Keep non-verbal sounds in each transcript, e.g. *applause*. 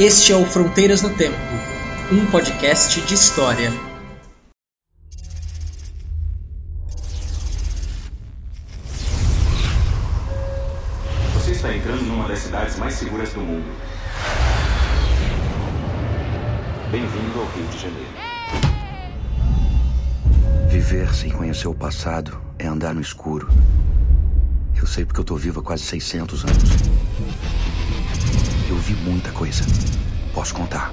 Este é o Fronteiras no Tempo, um podcast de história. Você está entrando numa das cidades mais seguras do mundo. Bem-vindo ao Rio de Janeiro. Viver sem conhecer o passado é andar no escuro. Eu sei porque eu tô vivo há quase 600 anos. Eu vi muita coisa. Posso contar.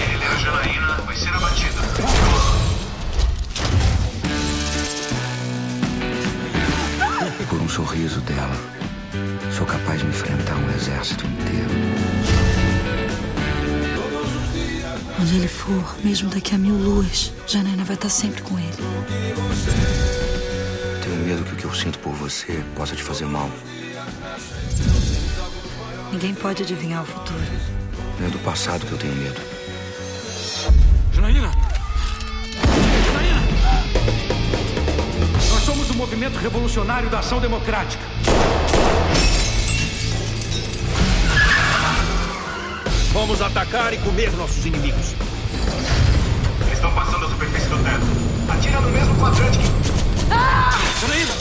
Helena Janaína vai ser abatida. Por um sorriso dela, sou capaz de enfrentar um exército inteiro. Onde ele for, mesmo daqui a mil luas, Janaina vai estar sempre com ele. Tenho medo que o que eu sinto por você possa te fazer mal. Ninguém pode adivinhar o futuro. É do passado que eu tenho medo. Janaína! Janaína! Nós somos o movimento revolucionário da ação democrática. Vamos atacar e comer nossos inimigos. Superfície do teto. Atira no mesmo quadrante que. Janaína!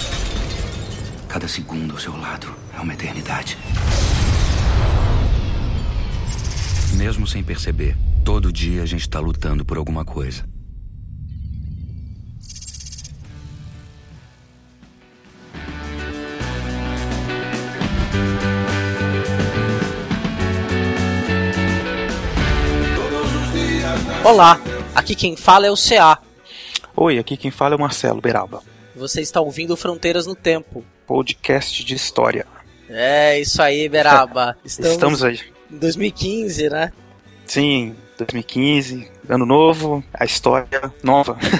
Cada segundo ao seu lado é uma eternidade. Mesmo sem perceber, todo dia a gente tá lutando por alguma coisa. Olá, aqui quem fala é o CA. Oi, aqui quem fala é o Marcelo Beraba, Você está ouvindo Fronteiras no Tempo. podcast de história. É, isso aí, Beraba. Estamos, *laughs* Estamos aí. em 2015, né? Sim, 2015, ano novo, a história nova. *laughs* *laughs*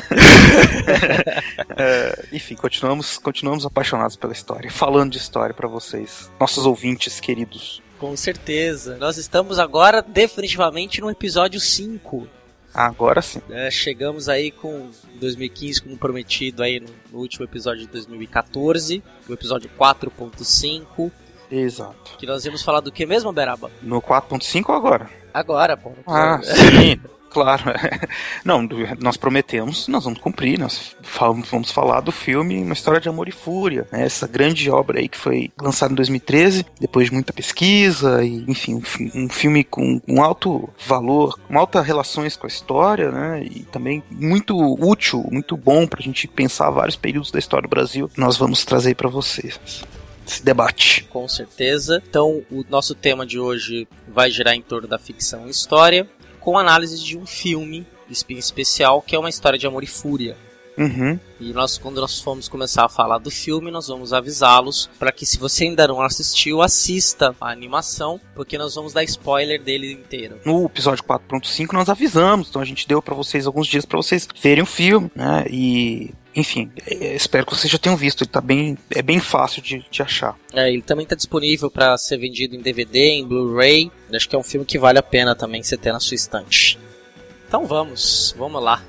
É, enfim, continuamos, continuamos apaixonados pela história, falando de história pra vocês, nossos ouvintes queridos. Com certeza. Nós estamos agora definitivamente no episódio 5. Agora sim. né? chegamos aí com 2015 como prometido aí no, no último episódio de 2014, o episódio 4.5, Exato. que nós íamos falar do que mesmo, Beraba? No 4.5 ou agora? Agora, pô. Ah, *laughs* sim, claro. *laughs* Não, nós prometemos, nós vamos cumprir, nós vamos falar do filme Uma História de Amor e Fúria, né? essa grande obra aí que foi lançada em 2013, depois de muita pesquisa, e enfim, um, fi- filme com um alto valor, com altas relações com a história, né? E também muito útil, muito bom pra gente pensar vários períodos da história do Brasil. Nós vamos trazer para vocês esse debate. Com certeza. Então, o nosso tema de hoje vai girar em torno da ficção e história, com análise de um filme especial, que é uma história de amor e fúria. Uhum. E nós, quando nós formos começar a falar do filme, nós vamos avisá-los para que, se você ainda não assistiu, assista a animação, porque nós vamos dar spoiler dele inteiro. no episódio 4.5 nós avisamos, então a gente deu pra vocês alguns dias pra vocês verem o filme, né? E enfim, é, espero que vocês já tenham visto, ele tá bem, é bem fácil de, de achar. É, ele também está disponível para ser vendido em DVD, em Blu-ray. Acho que é um filme que vale a pena também você ter na sua estante. Então vamos, vamos lá.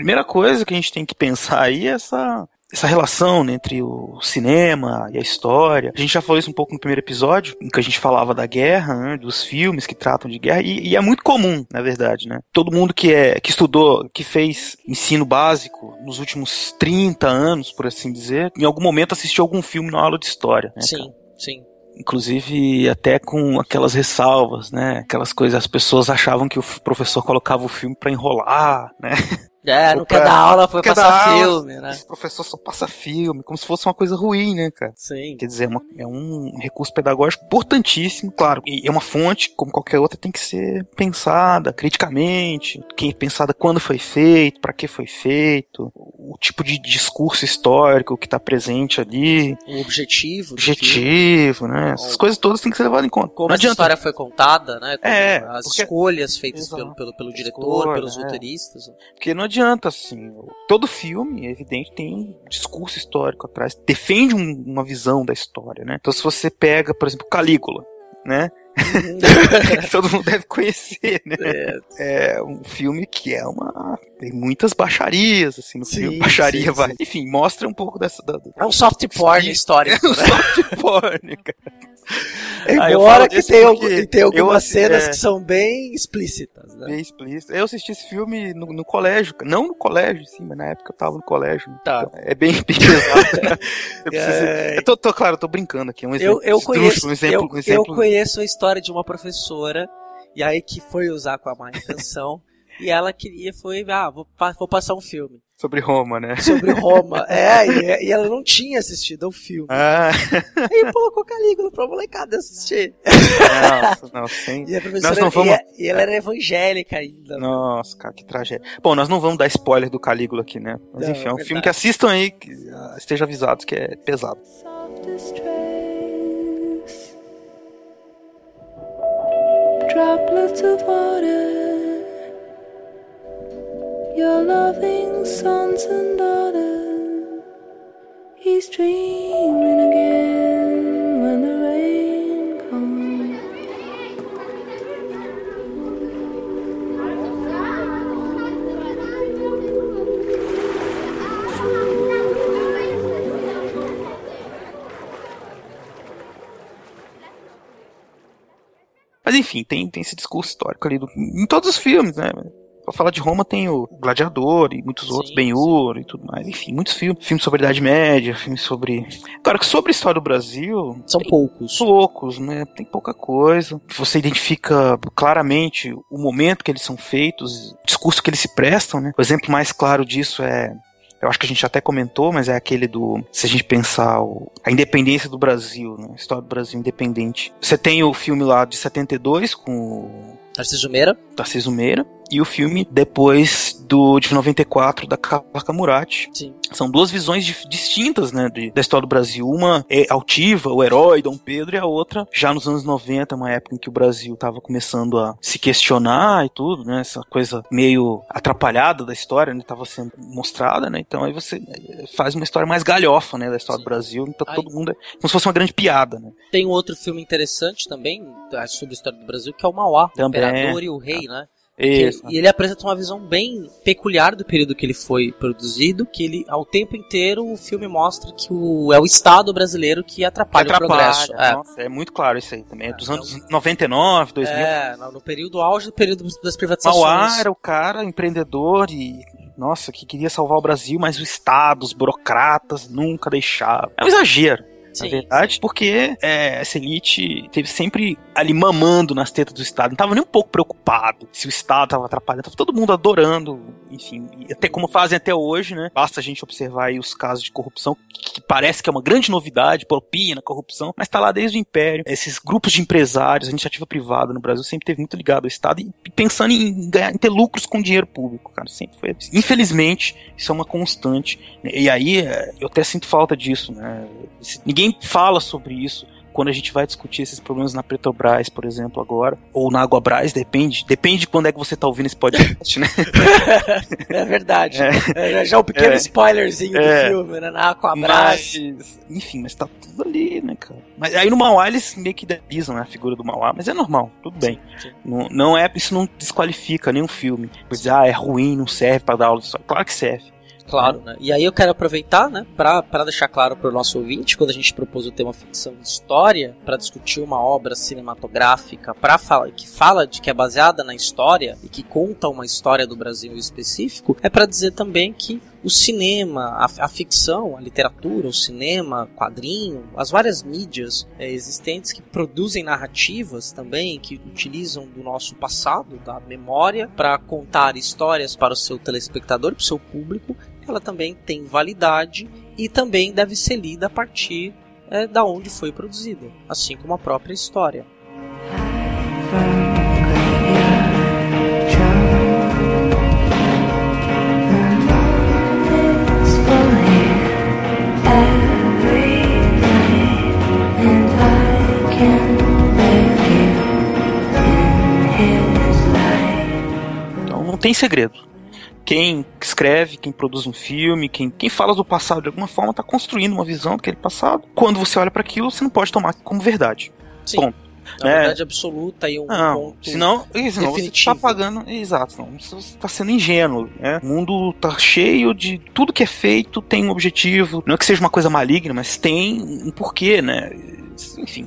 Primeira coisa que a gente tem que pensar aí é essa, essa relação né, entre o cinema e a história. A gente já falou isso um pouco no primeiro episódio, em que a gente falava da guerra, né, dos filmes que tratam de guerra, e, e é muito comum, na verdade, né? Todo mundo que, é, que estudou, que fez ensino básico nos últimos 30 anos, por assim dizer, em algum momento assistiu algum filme na aula de história. Né, cara? Sim, sim. inclusive até com aquelas ressalvas, né? Aquelas coisas, as pessoas achavam que o professor colocava o filme pra enrolar, né? *laughs* É, não quer dar aula, foi passar aula, filme, né? Esse professor só passa filme, como se fosse uma coisa ruim, né, cara? Sim. Quer dizer, é, uma- é um recurso pedagógico importantíssimo, claro. E é uma fonte, como qualquer outra, tem que ser pensada criticamente, que pensada quando foi feito, para que foi feito, o tipo de discurso histórico que está presente ali, O objetivo. objetivo, né? Essas coisas todas têm que ser levadas em conta. Como Não adianta. história foi contada, né? como É, as porque- escolhas feitas Exato. pelo, pelo, pelo diretor, Escolha, pelos é. roteiristas. Porque não adianta, assim. Todo filme, é evidente, tem um discurso histórico atrás. Defende um- uma visão da história, né? Então, se você pega, por exemplo, Calígula, né? *laughs* Todo mundo deve conhecer, né? É um filme que é uma. Tem muitas baixarias, assim, no Sim, filme. *laughs* Baixaria sim, vai. sim. Enfim, mostra um pouco dessa. Da, do- É um soft porn histórico. *laughs* É um soft porn, cara. Embora que disso tem, algum- algumas cenas é. que são bem explícitas, né? Bem explícito. Eu assisti esse filme no, no colégio. Não no colégio, sim, mas na época eu tava no colégio. Tá. Então, é bem, bem *laughs* pesado. eu, preciso- É. eu tô, tô- claro, eu tô brincando aqui. Um exemplo. Eu, eu conheço, um exemplo, eu, um exemplo. eu conheço a história de uma professora e aí que foi usar com a má intenção *laughs* e ela queria foi ah vou, vou passar um filme Sobre Roma, né? sobre Roma *laughs* é e, e ela não tinha assistido ao filme Ah, aí colocou Calígula pra molecada assistir nossa, não, sem. e a professora Nós não vamos- e, e ela era evangélica ainda Nossa, cara, que tragédia. Bom, nós não vamos dar spoiler do Calígula aqui, né? Mas Não, enfim, é um é filme que assistam aí, que ah, estejam avisados que é pesado. Droplets of water, your loving sons and daughters. He's dreaming again when the rain comes. Mas enfim, tem, tem esse discurso histórico ali do- em todos os filmes, né? Pra falar de Roma tem o Gladiador e muitos Sim, outros. Ben-Hur e tudo mais. Enfim, muitos filmes. Filmes sobre a Idade Média, filmes sobre... Claro que sobre a história do Brasil, são poucos poucos, né? Tem pouca coisa. Você identifica claramente o momento que eles são feitos, o discurso que eles se prestam, né? O exemplo mais claro disso é. Eu acho que a gente até comentou, mas é aquele do. Se a gente pensar o- a independência do Brasil, né? A história do Brasil independente. Você tem o filme lá de 72 com o Narciso Meira Tarcísio Meira e o filme depois do de 94 da Kawaka Murati. sim São duas visões dif- distintas, né, de- da história do Brasil. Uma é altiva, o herói Dom Pedro, e a outra já nos anos 90, uma época em que o Brasil estava começando a se questionar e tudo, né, essa coisa meio atrapalhada da história, né, estava sendo mostrada, né, então aí você eh, faz uma história mais galhofa, né, da história Sim. do Brasil, então Aí- todo mundo é como se fosse uma grande piada, né. tem um outro filme interessante também sobre a história do Brasil que é o Mauá o Também. Imperador e o Rei né Que- Isso. e ele apresenta uma visão bem peculiar do período que ele foi produzido, que ele, ao tempo inteiro, o filme mostra que o, é o Estado brasileiro que atrapalha, o progresso. É. Nossa, é muito claro isso aí também. É dos É, anos 99, 2000. É, no, no período auge do período das privatizações. Mauá era o cara empreendedor e nossa, que queria salvar o Brasil, mas o Estado, os burocratas nunca deixaram. É um exagero. Sim, na verdade, porque é, essa elite teve sempre ali mamando nas tetas do Estado, não tava nem um pouco preocupado se o Estado tava atrapalhando, tava todo mundo adorando, enfim, até como fazem até hoje, né? Basta a gente observar aí os casos de corrupção, que, parece que é uma grande novidade, propina corrupção, mas tá lá desde o Império. Esses grupos de empresários, a iniciativa privada no Brasil sempre teve muito ligado ao Estado e, pensando em, ganhar, em ter lucros com dinheiro público, cara, sempre foi assim. Infelizmente, isso é uma constante. né? E aí, é, eu até sinto falta disso, né? Esse- Ninguém fala sobre isso quando a gente vai discutir esses problemas na Petrobras, por exemplo, agora, ou na Aguabras, depende. Depende de quando é que você tá ouvindo esse podcast, né? *laughs* É verdade. É. É, já um pequeno É. spoilerzinho É. do filme, né? Na Aquabras. Mas, enfim, mas tá tudo ali, né, cara? Mas aí no Mauá eles meio que idealizam né, a figura do Mauá, mas é normal, tudo bem. Não, não é, isso não desqualifica nenhum filme. Dizer, ah, é ruim, não serve pra dar aula. Claro que serve. Claro, né? E aí eu quero aproveitar, né, pra deixar claro pro nosso ouvinte, quando a gente propôs o tema ficção e história, pra discutir uma obra cinematográfica pra falar, que fala de que é baseada na história e que conta uma história do Brasil em específico, é pra dizer também que o cinema, a, a ficção, a literatura, o cinema, quadrinho, as várias mídias é, existentes que produzem narrativas também, que utilizam do nosso passado, da memória, para contar histórias para o seu telespectador, para o seu público, ela também tem validade e também deve ser lida a partir é, da onde foi produzida, assim como a própria história. Então não tem segredo. Quem escreve, quem produz um filme, quem, quem fala do passado de alguma forma está construindo uma visão daquele passado. Quando você olha para aquilo, você não pode tomar como verdade. Sim. Ponto. Na É. verdade absoluta e um Não, ponto senão, senão você definitivo. tá pagando. Exato, não, você está sendo ingênuo. Né? O mundo tá cheio de. Tudo que é feito tem um objetivo. Não é que seja uma coisa maligna, mas tem um porquê, né? Enfim.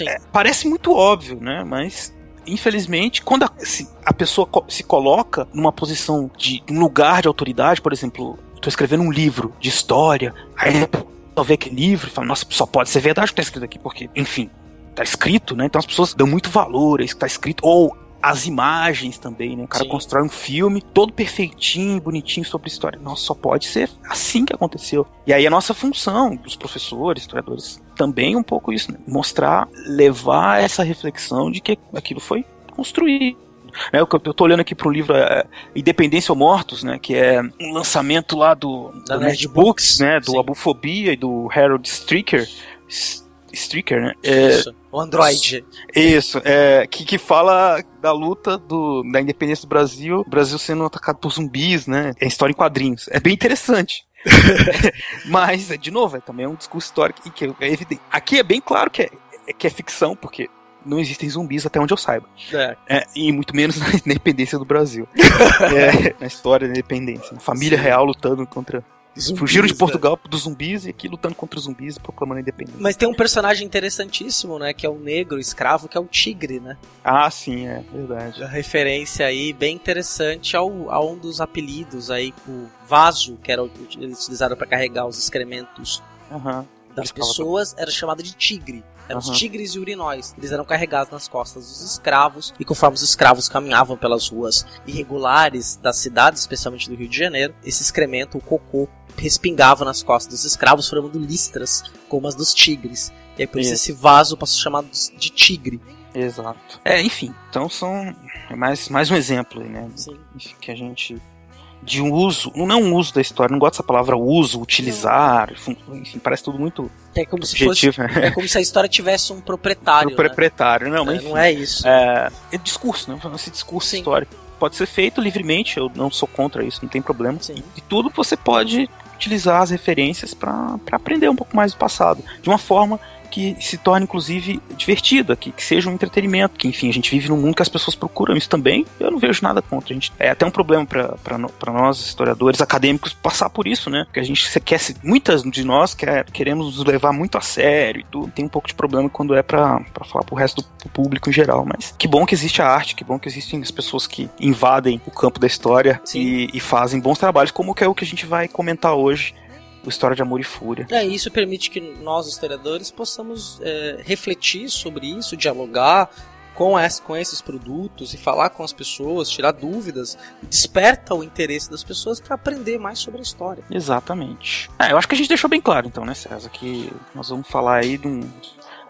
É, parece muito óbvio, né? Mas. Infelizmente, quando a, se a pessoa se coloca numa posição de um lugar de autoridade, por exemplo, estou escrevendo um livro de história, aí eu ver aquele livro e fala, nossa, só pode ser verdade o que tá escrito aqui, porque, enfim, tá escrito, né? Então as pessoas dão muito valor a isso que tá escrito. Ou as imagens também, né? O cara Sim. constrói um filme todo perfeitinho, bonitinho sobre história. Nossa, só pode ser assim que aconteceu. E aí a nossa função, dos professores, historiadores, também é um pouco isso, né? Mostrar, levar essa reflexão de que aquilo foi construído. Né, eu, eu tô olhando aqui para um livro é, Independência ou Mortos, né, que é um lançamento lá do, Da do Nerd Books, Books, né, do sim. Abufobia e do Harold Stricker. Stricker, né? É, Isso. O Android. isso, é, que, que fala da luta do, da independência do Brasil, o Brasil sendo atacado por zumbis, né? É história em quadrinhos. É bem interessante. *laughs* Mas, de novo, é também um discurso histórico e que é evidente. Aqui é bem claro que é, é que é ficção, porque não existem zumbis até onde eu saiba. É. É, e muito menos *laughs* na independência do Brasil. *laughs* É, na história da independência. Família Sim. real lutando contra. Zumbis, Fugiram de né? Portugal dos zumbis e aqui lutando contra os zumbis e proclamando a independência. Mas tem um personagem interessantíssimo, né? Que é o negro escravo, que é o tigre, né? Ah, sim, é verdade. A referência aí bem interessante ao, a um dos apelidos aí, o vaso, que era o que eles utilizaram para carregar os excrementos Aham. das pessoas, era chamado de tigre. Eram os Aham. tigres e urinóis. Eles eram carregados nas costas dos escravos, e conforme os escravos caminhavam pelas ruas irregulares das cidades, especialmente do Rio de Janeiro, esse excremento, o cocô, respingava nas costas dos escravos, formando listras, como as dos tigres. E aí por isso Isso. esse vaso passou chamado de tigre. Exato. É, enfim, então são mais, mais um exemplo aí, né? Sim. Que a gente. De um uso, não é um uso da história, não gosto dessa palavra uso, utilizar, enfim, parece tudo muito É como se fosse. objetivo. né? É como se a história tivesse um proprietário. Pro proprietário, não, né? mas É, enfim, não é isso. é, é discurso, né? Esse discurso Sim. histórico pode ser feito livremente, eu não sou contra isso, não tem problema. Sim. E tudo você pode utilizar as referências para aprender um pouco mais do passado, de uma forma que se torne inclusive divertida, que, que seja um entretenimento, que enfim, a gente vive num mundo que as pessoas procuram isso também, eu não vejo nada contra. A gente, é até um problema para nós, historiadores, acadêmicos, passar por isso, né? Porque a gente se quer, se- muitas de nós quer, queremos nos levar muito a sério e tudo, tem um pouco de problema quando é para falar pro resto do pro público em geral, mas que bom que existe a arte, que bom que existem as pessoas que invadem o campo da história e, e fazem bons trabalhos, como que é o que a gente vai comentar hoje, História de Amor e Fúria. É, isso permite que nós, historiadores, possamos é, refletir sobre isso, dialogar com, com esses produtos e falar com as pessoas, tirar dúvidas, desperta o interesse das pessoas para aprender mais sobre a história. Exatamente. É, eu acho que a gente deixou bem claro, então, né, César, que nós vamos falar aí de um,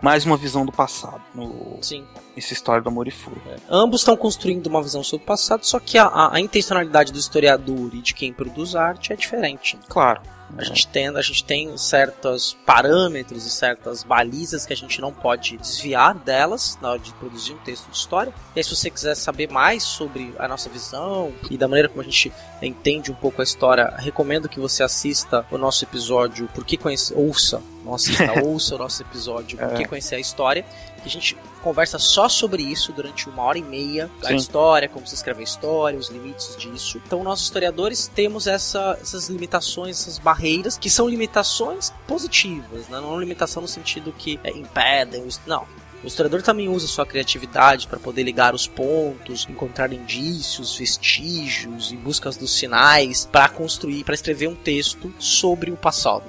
mais uma visão do passado, no, Sim. nessa história do Amor e Fúria. Ambos estão construindo uma visão sobre o passado, só que a, a- a intencionalidade do historiador e de quem produz arte é diferente. Claro. A gente, tem, a gente tem certos parâmetros e certas balizas que a gente não pode desviar delas na hora de produzir um texto de história. E aí, se você quiser saber mais sobre a nossa visão e da maneira como a gente entende um pouco a história, recomendo que você assista o nosso episódio Por que conhecer. Ouça, não assista, *laughs* ouça o nosso episódio Por que conhecer a história. Que a gente conversa só sobre isso durante uma hora e meia. A Sim. história, como se escreve a história, os limites disso. Então, nós historiadores temos essa- essas limitações, essas barreiras, que são limitações positivas, né? não limitação no sentido que é, impedem. Não. O historiador também usa sua criatividade para poder ligar os pontos, encontrar indícios, vestígios e buscas dos sinais para construir, para escrever um texto sobre o passado.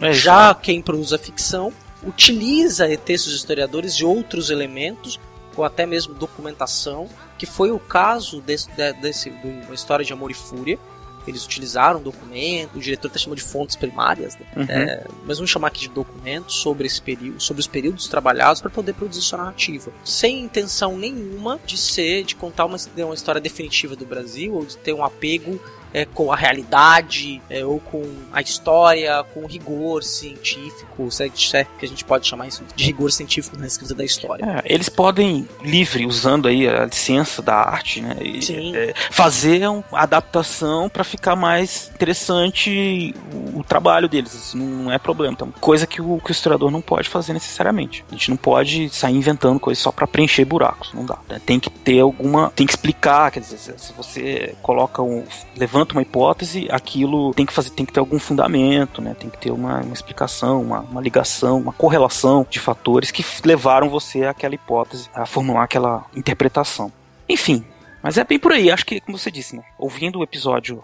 É, Já quem produz a ficção utiliza textos de historiadores e outros elementos, ou até mesmo documentação, que foi o caso desse, de, desse de uma história de amor e fúria. Eles utilizaram documento, o diretor até chamou de fontes primárias, né? Uhum. é, mas vamos chamar aqui de documentos sobre esse período, sobre os períodos trabalhados para poder produzir sua narrativa, sem intenção nenhuma de ser, de contar uma, uma história definitiva do Brasil ou de ter um apego é, com a realidade é, ou com a história, com o rigor científico, se é que a gente pode chamar isso de rigor científico na escrita da história. É, eles podem, livre, usando aí a licença da arte, né, e, é, fazer uma adaptação para ficar mais interessante o, o trabalho deles. Não é problema. Então, coisa que o, que o historiador não pode fazer necessariamente. A gente não pode sair inventando coisas só para preencher buracos. Não dá. Tem que ter alguma. Tem que explicar. Quer dizer, se- se você coloca um. levanta uma hipótese, aquilo tem que fazer, tem que ter algum fundamento, né? Tem que ter uma, uma explicação, uma, uma ligação, uma correlação de fatores que levaram você àquela hipótese, a formular aquela interpretação. Enfim, mas é bem por aí. Acho que, como você disse, né? Ouvindo o episódio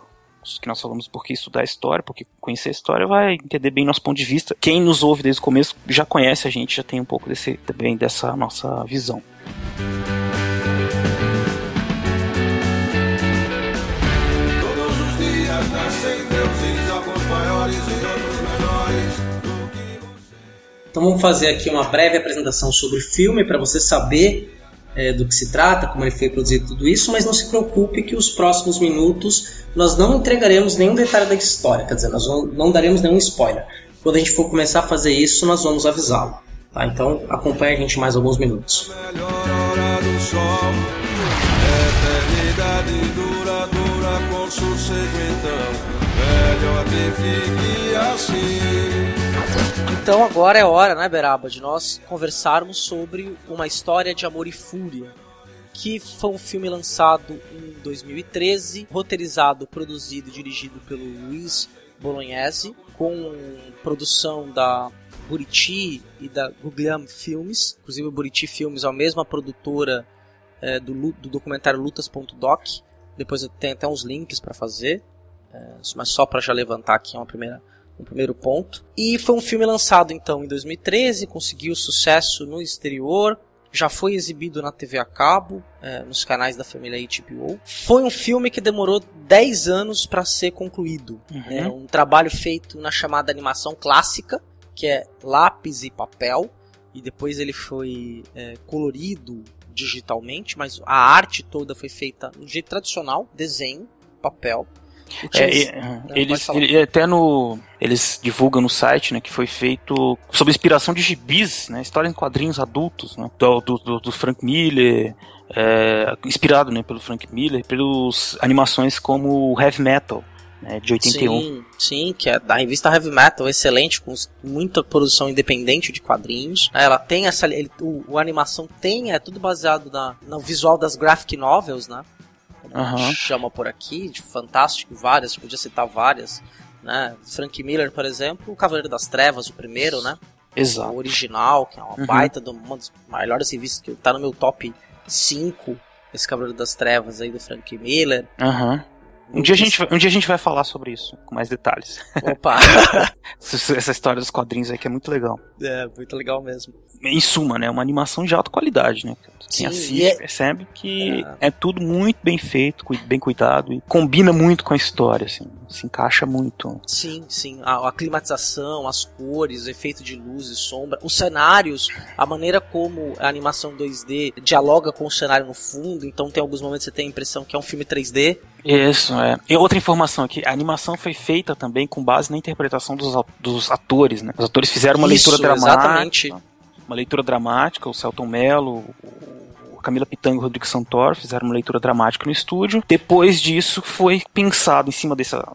que nós falamos porque estudar história, porque conhecer a história vai entender bem nosso ponto de vista. Quem nos ouve desde o começo já conhece a gente, já tem um pouco desse, também dessa nossa visão. Todos Então vamos fazer aqui uma breve apresentação sobre o filme para você saber é, do que se trata, como ele foi produzido tudo isso, mas não se preocupe que os próximos minutos nós não entregaremos nenhum detalhe da história, quer dizer, nós não, daremos nenhum spoiler. Quando a gente for começar a fazer isso, nós vamos avisá-lo. Tá? Então acompanhe a gente mais alguns minutos. Então. Melhor que fique assim. Então agora é hora, né, Beraba, de nós conversarmos sobre uma história de amor e fúria, que foi um filme lançado em 2013, roteirizado, produzido e dirigido pelo Luiz Bolognese, com produção da Buriti e da Guglielmo Filmes. Inclusive, o Buriti Filmes é a mesma produtora é, do, do documentário Lutas.doc. Depois eu tenho até uns links para fazer, é, mas só para já levantar aqui uma primeira um primeiro ponto. E foi um filme lançado então em 2013, conseguiu sucesso no exterior, já foi exibido na TV a cabo, é, nos canais da família HBO. Foi um filme que demorou 10 anos para ser concluído. É um trabalho feito na chamada animação clássica, que é lápis e papel, e depois ele foi é, colorido digitalmente, mas a arte toda foi feita no jeito tradicional, desenho, papel. É, e- Não, eles, ele- até no eles divulgam no site, né, que foi feito sob inspiração de gibis, né, história em quadrinhos adultos, né, do, do, do- Frank Miller, é, inspirado, né, pelo Frank Miller, pelos animações como o Heavy Metal, né, de 81. Sim, sim, que é da revista Heavy Metal, excelente, com muita produção independente de quadrinhos. É, Ela tem essa. Ele, o, o- animação tem, é tudo baseado na, no visual das graphic novels, né? Gente chama por aqui, de fantástico, várias, podia citar várias. Né? Frank Miller, por exemplo, o Cavaleiro das Trevas, o primeiro, né? Exato. O original, que é uma Uhum. baita, de uma das melhores revistas que tá no meu top 5, esse Cavaleiro das Trevas aí do Frank Miller. Aham. Um dia, a gente, vai- um dia a gente vai falar sobre isso, com mais detalhes. Opa! *laughs* Essa história dos quadrinhos aí que é muito legal. é, muito legal mesmo. Em suma, né? Uma animação de alta qualidade, né? Sim, Quem assiste e é- percebe que é. tudo muito bem feito, bem cuidado e combina muito com a história, assim. Se encaixa muito. Sim, sim. A, a climatização, as cores, o efeito de luz e sombra, os cenários, a maneira como a animação 2D dialoga com o cenário no fundo. Então tem alguns momentos que você tem a impressão que é um filme 3D. Isso, é. E outra informação aqui, a animação foi feita também com base na interpretação dos, dos atores, né? Os atores fizeram uma Isso, leitura dramática. exatamente. Uma leitura dramática, o Celton Mello, Camila Pitanga e o Rodrigo Santoro fizeram uma leitura dramática no estúdio. Depois disso foi pensado em cima dessa,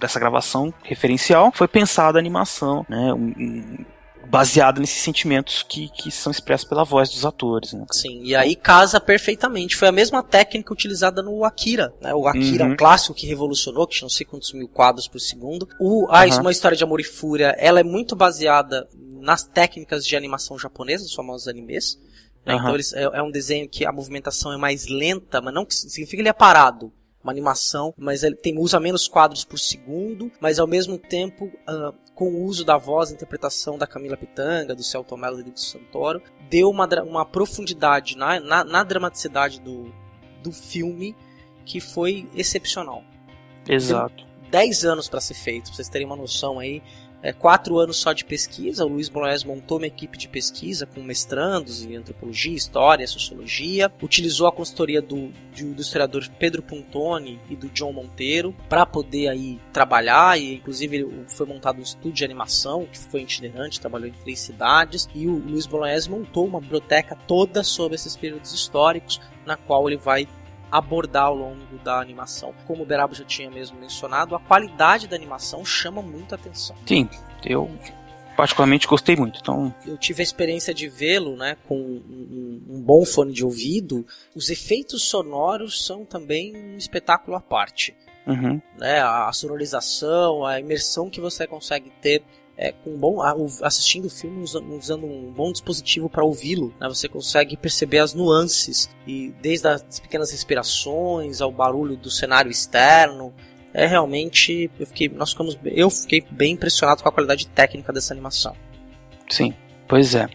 dessa gravação referencial, foi pensada a animação, né? um- um- baseada nesses sentimentos que, que são expressos pela voz dos atores, né? Sim, e aí casa perfeitamente. Foi a mesma técnica utilizada no Akira. Né? O Akira, Uhum. um clássico que revolucionou, que tinha não sei quantos mil quadros por segundo. O, a, Aham. Uma história de amor e fúria, ela é muito baseada nas técnicas de animação japonesa, os famosos animes. Né? Aham. Então eles, é, é um desenho que a movimentação é mais lenta, mas não que significa que ele é parado. Uma animação, mas ele tem, usa menos quadros por segundo, mas ao mesmo tempo, ah, com o uso da voz e interpretação da Camila Pitanga, do Celto Mello e do Santoro, deu uma, uma profundidade na, na, na dramaticidade do, do filme que foi excepcional. Exato. 10 anos para ser feito, pra vocês terem uma noção aí. É, quatro anos só de pesquisa, o Luiz Bolognese montou uma equipe de pesquisa com mestrandos em antropologia, história, sociologia, utilizou a consultoria do, de- do historiador Pedro Pontoni e do John Monteiro para poder aí trabalhar. E inclusive foi montado um estúdio de animação que foi itinerante, trabalhou em três cidades. E o Luiz Bolognese montou uma biblioteca toda sobre esses períodos históricos na qual ele vai abordar ao longo da animação. Como o Berabo já tinha mesmo mencionado, a qualidade da animação chama muita atenção. Sim, eu particularmente gostei muito. Então, Eu tive a experiência de vê-lo, né, com um, um- bom fone de ouvido. Os efeitos sonoros são também um espetáculo à parte. uhum, né, a sonorização, a imersão que você consegue ter é, com bom, assistindo o filme usa- usando um bom dispositivo para ouvi-lo, né, você consegue perceber as nuances e desde as pequenas respirações ao barulho do cenário externo. É realmente, eu fiquei, nós ficamos, eu fiquei bem impressionado com a qualidade técnica dessa animação. sim, pois é.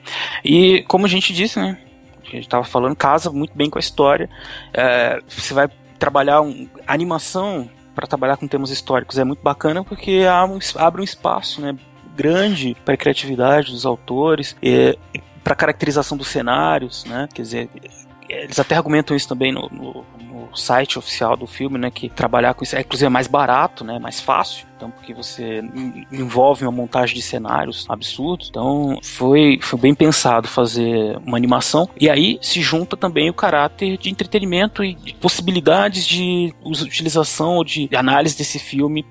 E como a gente disse, né? A gente estava falando, casa muito bem com a história. É, você vai trabalhar um, animação para trabalhar com temas históricos é muito bacana porque abre um espaço, né? Grande para a criatividade dos autores, para caracterização dos cenários, né? Quer dizer, eles até argumentam isso também no, no- no site oficial do filme, né? Que trabalhar com isso é inclusive é mais barato, né? Mais fácil. Então, porque você en- envolve uma montagem de cenários absurdos. Então, foi, foi bem pensado fazer uma animação. E aí se junta também o caráter de entretenimento e de possibilidades de utilização ou de análise desse filme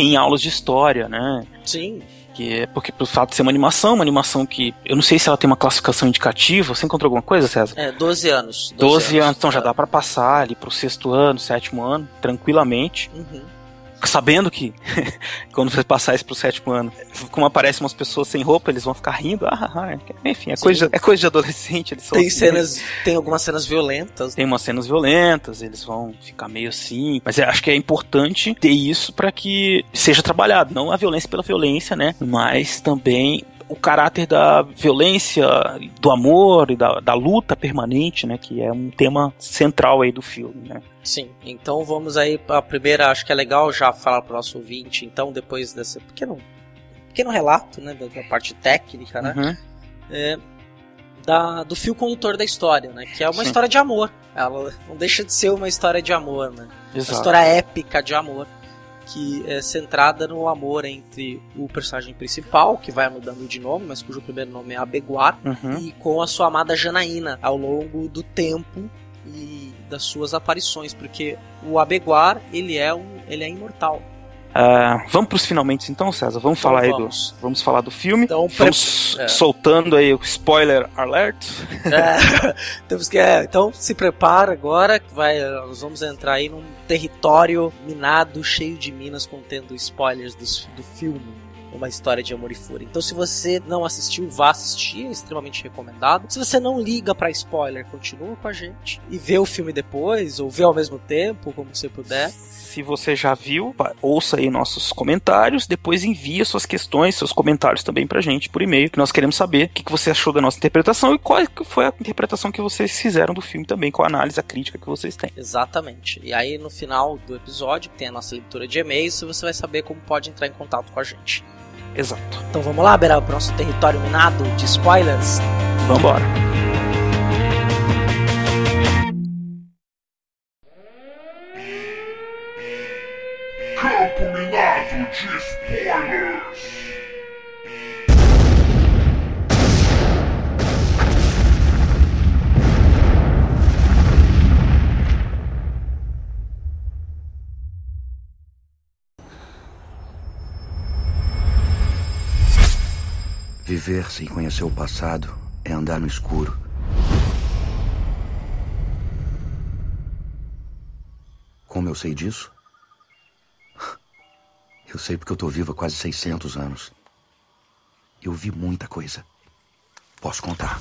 em aulas de história, né? Sim, Que é porque pelo fato de ser uma animação, uma animação que eu não sei se ela tem uma classificação indicativa. Você encontrou alguma coisa, César? é 12 anos. 12 anos, então já dá pra passar ali pro sexto ano, sétimo ano, tranquilamente. Uhum. Sabendo que *laughs* quando você passar isso pro sétimo ano, como aparecem umas pessoas sem roupa, eles vão ficar rindo. Ah, ah, ah. enfim, é Sim. coisa, de, é coisa de adolescente. Eles Tem assim, cenas, tem algumas cenas violentas. tem umas cenas violentas, eles vão ficar meio assim. Mas eu acho que é importante ter isso para que seja trabalhado. Não a violência pela violência, né? Mas também o caráter da violência, do amor e da, da luta permanente, né? Que é um tema central aí do filme, né? Sim, então vamos aí a primeira, acho que é legal já falar pro nosso ouvinte, então, depois desse pequeno, pequeno relato, né, da, da parte técnica, né, Uhum. é, da, do fio condutor da história, né, que é uma Sim. história de amor. Ela não deixa de ser uma história de amor, né, uma Exato. história épica de amor, que é centrada no amor entre o personagem principal, que vai mudando de nome, mas cujo primeiro nome é Abeguar, Uhum. e com a sua amada Janaína ao longo do tempo e das suas aparições, porque o Abeguar ele é um, ele é imortal. Ah, vamos pros finalmente então, César. Vamos falar aí vamos. do. Vamos falar do filme. Então, vamos pre- é. soltando aí o spoiler alert. É, *laughs* temos que, é, então se prepara agora que vai, nós vamos entrar aí num território minado, cheio de minas, contendo spoilers dos- do, filme. Uma história de amor e fúria. Então, se você não assistiu, vá assistir, é extremamente recomendado. Se você não liga pra spoiler, continua com a gente e vê o filme depois, ou vê ao mesmo tempo, como você puder. Se você já viu, ouça aí nossos comentários, depois envia suas questões, seus comentários também pra gente por e-mail, que nós queremos saber o que, que você achou da nossa interpretação e qual que foi a interpretação que vocês fizeram do filme também, qual a análise, a crítica que vocês têm. Exatamente. E aí, no final do episódio, tem a nossa leitura de e-mails você vai saber como pode entrar em contato com a gente. Exato. Então vamos lá, Beral, pro nosso território minado de spoilers. Vambora. Viver sem conhecer o passado é andar no escuro. Como eu sei disso? Eu sei porque eu tô vivo há quase 600 anos. Eu vi muita coisa. Posso contar.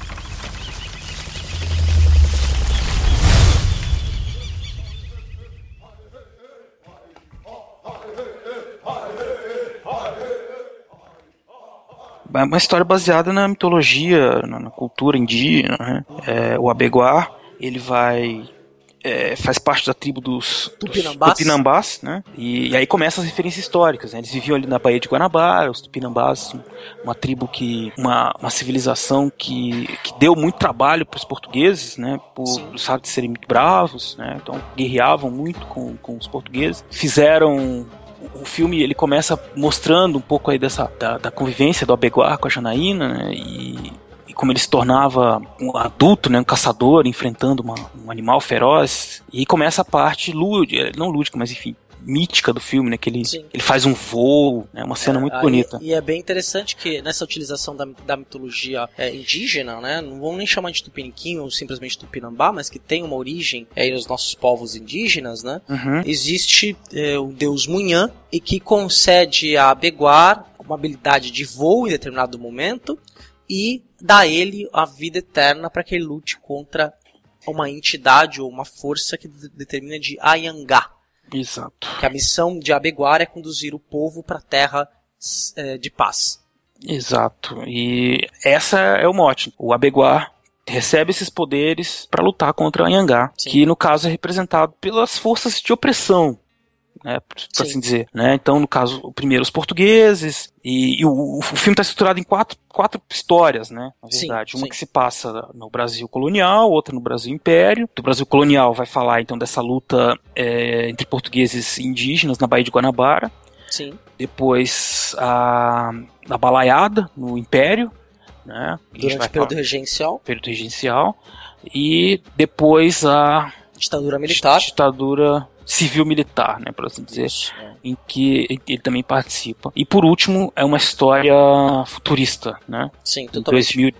É uma história baseada na mitologia, na, cultura indígena. Né? É, o Abeguar, ele vai é, faz parte da tribo dos Tupinambás, dos Tupinambás né? E, e, aí começam as referências históricas. Né? Eles viviam ali na Baía de Guanabara, os Tupinambás, uma tribo que, uma, uma civilização que, que deu muito trabalho para os portugueses, né? Por de serem muito bravos, né? Então guerreavam muito com, com os portugueses. Fizeram o filme ele começa mostrando um pouco aí dessa da, da convivência do Abeguar com a Janaína, né? E, e, como ele se tornava um adulto, né, um caçador enfrentando uma, um animal feroz. E começa a parte lúdica, não lúdica, mas enfim, mítica do filme, né? Que ele, ele faz um voo, é né, uma cena muito Aí- bonita. E é bem interessante que nessa utilização da, da mitologia é, indígena, né? Não vamos nem chamar de tupiniquim ou simplesmente tupinambá, mas que tem uma origem é, aí nos nossos povos indígenas, né? Uhum. Existe é, o deus Munhã e que concede a Beguar uma habilidade de voo em determinado momento e dá a ele a vida eterna para que ele lute contra uma entidade ou uma força que de- determina de Ayangá. Exato. Que a missão de Abeguar é conduzir o povo para a terra é, de paz. Exato. E essa é o mote. O Abeguar recebe esses poderes para lutar contra a Yangá, que no caso é representado pelas forças de opressão, né, por assim dizer. Né? Então, no caso, o primeiro os portugueses, e, e o, o filme está estruturado em quatro, quatro histórias, né, na Sim, verdade. Uma sim. que se passa no Brasil colonial, outra no Brasil império. Do Brasil colonial vai falar, então, dessa luta é, entre portugueses e indígenas na Baía de Guanabara. Sim. Depois a, a balaiada no Império, né? Durante o período falar- regencial. período regencial. E depois a ditadura militar. Ditadura civil-militar, né, por assim dizer, é. em que ele também participa. E por último, é uma história futurista, né? Sim, em totalmente. 2000,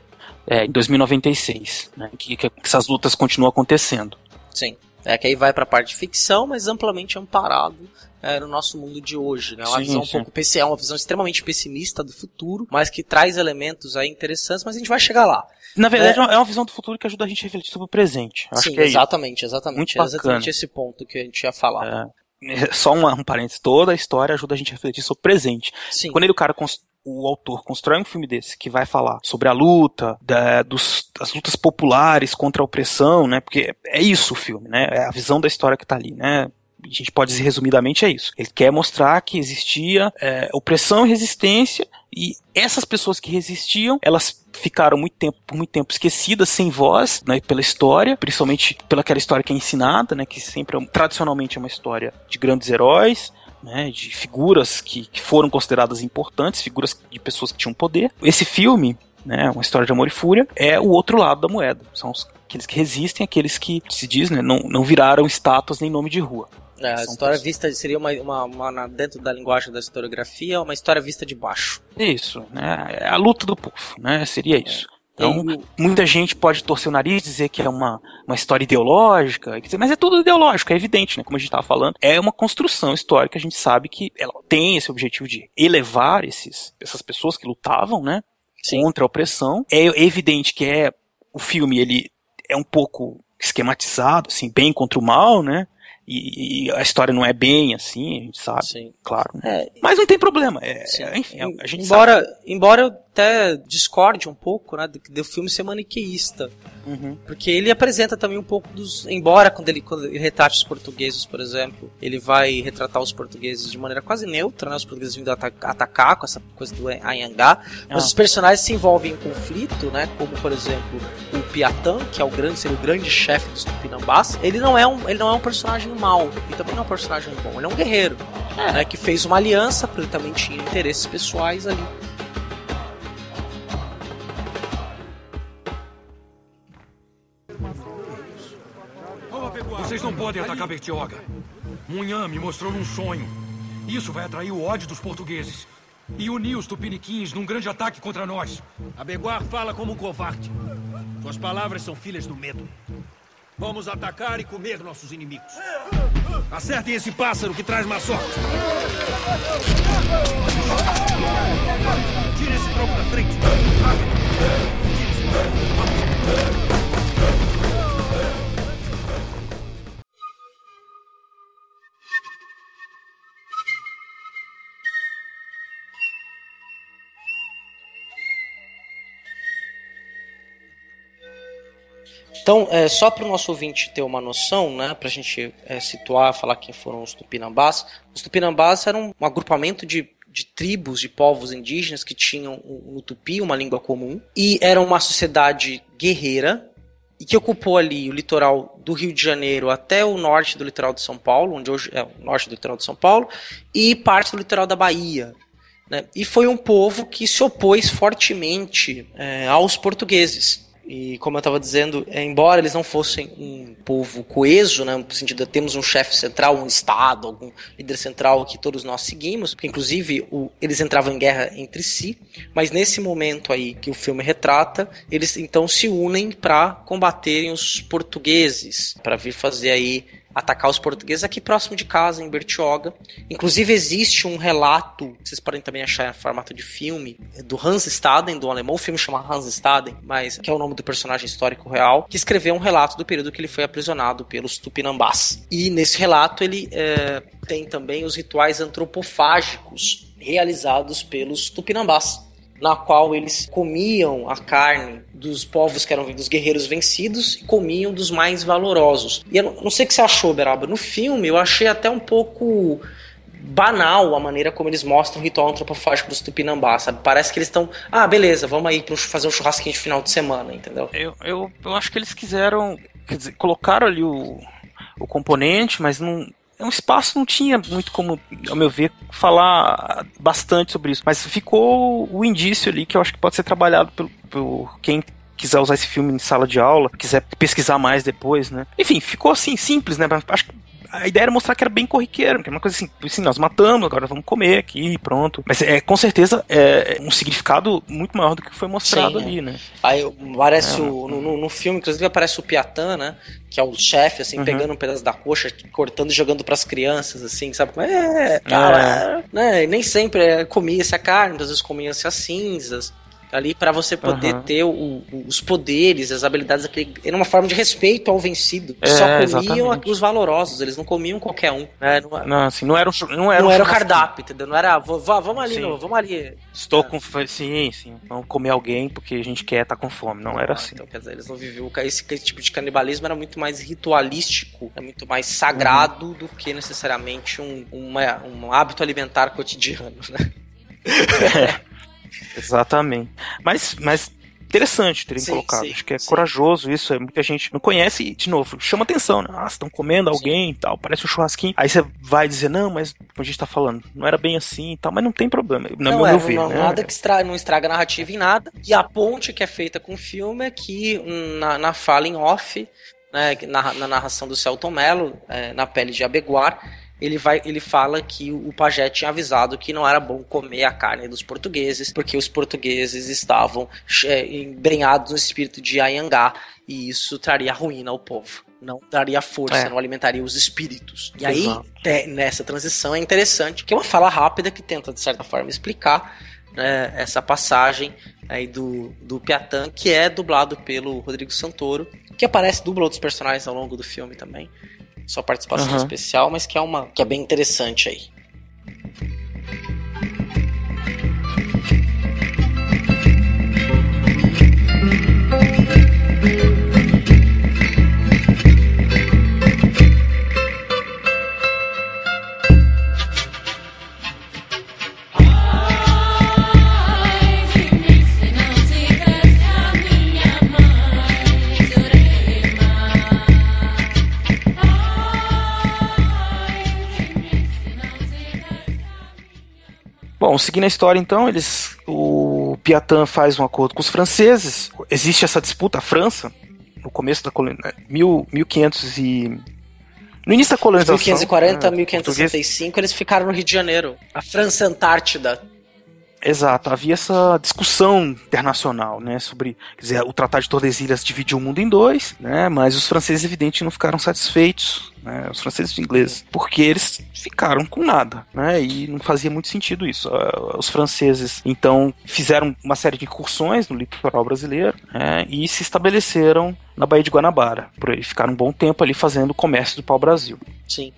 é, em 2096, né? Que, que essas lutas continuam acontecendo. Sim. É que aí vai pra parte de ficção, mas amplamente amparado é, no nosso mundo de hoje. Né? Uma Sim, visão um sim. pouco pessi- é uma visão extremamente pessimista do futuro, mas que traz elementos aí interessantes, mas a gente vai chegar lá. Na verdade, É. é uma visão do futuro que ajuda a gente a refletir sobre o presente. Acho Sim, que é exatamente, exatamente. Muito É exatamente bacana. esse ponto que a gente ia falar. É, *laughs* só uma, um parênteses, toda a história ajuda a gente a refletir sobre o presente. Sim. Quando ele, o cara, o autor constrói um filme desse que vai falar sobre a luta, da, dos, das lutas populares contra a opressão, né? Porque é isso o filme, né? É a visão da história que tá ali, né? A gente pode dizer resumidamente é isso. Ele quer mostrar que existia é, opressão e resistência e essas pessoas que resistiam, elas ficaram muito tempo, por muito tempo esquecidas, sem voz, né, pela história, principalmente pelaquela história que é ensinada, né, que sempre é tradicionalmente é uma história de grandes heróis, né, de figuras que, que foram consideradas importantes, figuras de pessoas que tinham poder. Esse filme, né, uma história de amor e fúria, é o outro lado da moeda. São os, aqueles que resistem, aqueles que se diz, né, não, não viraram estátuas nem nome de rua. É, a história pessoas- vista seria uma, uma, uma- dentro da linguagem da historiografia, uma história vista de baixo. Isso, né? É a luta do povo, né? Seria isso. Então, muita gente pode torcer o nariz e dizer que é uma, uma história ideológica, mas é tudo ideológico, é evidente, né? Como a gente estava falando. É uma construção histórica, a gente sabe que ela tem esse objetivo de elevar esses, essas pessoas que lutavam, né? Contra a opressão. É evidente que é o filme, ele é um pouco esquematizado, assim, bem contra o mal, né? E, e a história não é bem assim, a gente sabe, claro. É, Mas não tem problema, é, é, enfim, a gente embora, sabe. embora eu até discorde um pouco, né, do, filme ser maniqueísta. Uhum. Porque ele apresenta também um pouco dos. Embora quando ele, quando ele retrate os portugueses, por exemplo, ele vai retratar os portugueses de maneira quase neutra, né? Os portugueses vindo ata- atacar com essa coisa do Anhangá. Mas Ah. os personagens se envolvem em conflito, né? Como, por exemplo, o Piatã, que é o grande, seria o grande chefe dos Tupinambás. Ele não é um, ele não é um personagem mau, e também não é um personagem bom. Ele é um guerreiro, né? Que fez uma aliança, porque ele também tinha interesses pessoais ali. Vocês não podem atacar Bertioga. Munhã me mostrou num sonho. Isso vai atrair o ódio dos portugueses. E unir os tupiniquins num grande ataque contra nós. Abeguar fala como um covarde. Suas palavras são filhas do medo. Vamos atacar e comer nossos inimigos. Acertem esse pássaro que traz má sorte. Tire esse tronco da frente. Então, é, só para o nosso ouvinte ter uma noção, né, para a gente é, situar, falar quem foram os Tupinambás. Os Tupinambás eram um agrupamento de, de tribos, de povos indígenas que tinham no Tupi uma língua comum e eram uma sociedade guerreira e que ocupou ali o litoral do Rio de Janeiro até o norte do litoral de São Paulo, onde hoje é o norte do litoral de São Paulo, e parte do litoral da Bahia. Né? E foi um povo que se opôs fortemente é, aos portugueses. E como eu estava dizendo, é, embora eles não fossem um povo coeso, né, no sentido de temos um chefe central, um estado, algum líder central que todos nós seguimos, porque inclusive o, eles entravam em guerra entre si, mas nesse momento aí que o filme retrata, eles então se unem para combaterem os portugueses, para vir fazer aí atacar os portugueses aqui próximo de casa, em Bertioga. Inclusive existe um relato, vocês podem também achar em formato de filme, do Hans Staden, do alemão. O filme chama Hans Staden, mas que é o nome do personagem histórico real, que escreveu um relato do período que ele foi aprisionado pelos Tupinambás. E nesse relato ele é, tem também os rituais antropofágicos realizados pelos Tupinambás na qual eles comiam a carne dos povos que eram dos guerreiros vencidos e comiam dos mais valorosos. E eu não, sei o que você achou, Beraba. No filme eu achei até um pouco banal a maneira como eles mostram o ritual antropofágico dos Tupinambá, sabe? Parece que eles estão, ah, beleza, vamos aí fazer um churrasquinho de final de semana, entendeu? Eu, eu, eu acho que eles quiseram, quer dizer, colocaram ali o, o componente, mas não, é espaço não tinha muito como, ao meu ver, falar bastante sobre isso. Mas ficou o indício ali que eu acho que pode ser trabalhado por, por quem quiser usar esse filme em sala de aula, quiser pesquisar mais depois, né? Enfim, ficou assim, simples, né? Acho que a ideia era mostrar que era bem corriqueiro, que é uma coisa assim, assim, nós matamos, agora vamos comer aqui, pronto. Mas é com certeza é um significado muito maior do que foi mostrado Sim, ali, né? Aí aparece é, o, no, no filme, inclusive aparece o Piatan, né? Que é o chefe, assim, uhum. pegando um pedaço da coxa, cortando e jogando pras crianças, assim, sabe? É, cara, é. né? nem sempre comia-se a carne, às vezes comia-se as cinzas ali para você poder uhum. ter o, o, os poderes, as habilidades. Era uma forma de respeito ao vencido. É, Só comiam exatamente. os valorosos, eles não comiam qualquer um. Né? Não, não, assim, não era, um, não era, não um era o cardápio, entendeu? Não era, vamos ali, não, vamos ali. Estou com sim, sim. Vamos comer alguém porque a gente quer estar tá com fome. Não, era assim. Então, quer dizer, eles não viviam. Esse, esse, tipo de canibalismo era muito mais ritualístico, é muito mais sagrado uhum. do que necessariamente um, uma, um hábito alimentar cotidiano, né? É. *laughs* Exatamente. Mas, mas interessante terem sim, colocado. Sim, Acho que é sim. corajoso isso. É, muita gente não conhece e, de novo, chama atenção, né? Ah, estão comendo alguém e tal, parece um churrasquinho. Aí você vai dizer, não, mas como a gente tá falando, não era bem assim e tal, mas não tem problema. Não, não é, meu ver, não, né? nada que estraga, não estraga a narrativa em nada. E a ponte que é feita com o filme é que na, na fala em off, né, na, na narração do Celton Mello, é, na pele de Abeguar, ele vai ele fala que o pajé tinha avisado que não era bom comer a carne dos portugueses, porque os portugueses estavam é, embrenhados no espírito de Ayangá e isso traria ruína ao povo. Não daria força, é. não alimentaria os espíritos. E aí, é, nessa transição, é interessante que é uma fala rápida que tenta, de certa forma, explicar né, essa passagem aí do, do Piatan, que é dublado pelo Rodrigo Santoro, que aparece dubla outros personagens ao longo do filme também sua participação uhum. especial, mas que é uma que é bem interessante aí. Bom, seguindo a história então, eles o Piatan faz um acordo com os franceses. Existe essa disputa, a França, no começo da colônia, 1500 e no início da colonização. 1540, né, 1565, eles ficaram no Rio de Janeiro. A França Antártida. Exato, havia essa discussão internacional, né, sobre, quer dizer, o Tratado de Tordesilhas dividiu o mundo em dois, né, mas os franceses, evidente, não ficaram satisfeitos, né, os franceses e os ingleses, porque eles ficaram com nada, né, e não fazia muito sentido isso. Ah, Os franceses, então, fizeram uma série de incursões no litoral brasileiro, né, e se estabeleceram na Baía de Guanabara, por aí ficaram um bom tempo ali fazendo comércio do pau-brasil. Sim.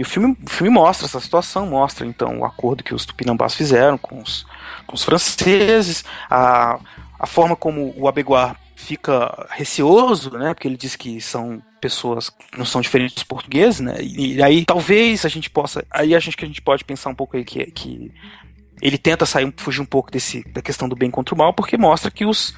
E o filme, o filme mostra essa situação, mostra então o acordo que os tupinambás fizeram com os, com os franceses, a, a forma como o Abeguar fica receoso, né? Porque ele diz que são pessoas que não são diferentes dos portugueses, né? E, e aí talvez a gente possa, aí a gente que a gente pode pensar um pouco aí que, que ele tenta sair, fugir um pouco desse da questão do bem contra o mal, porque mostra que os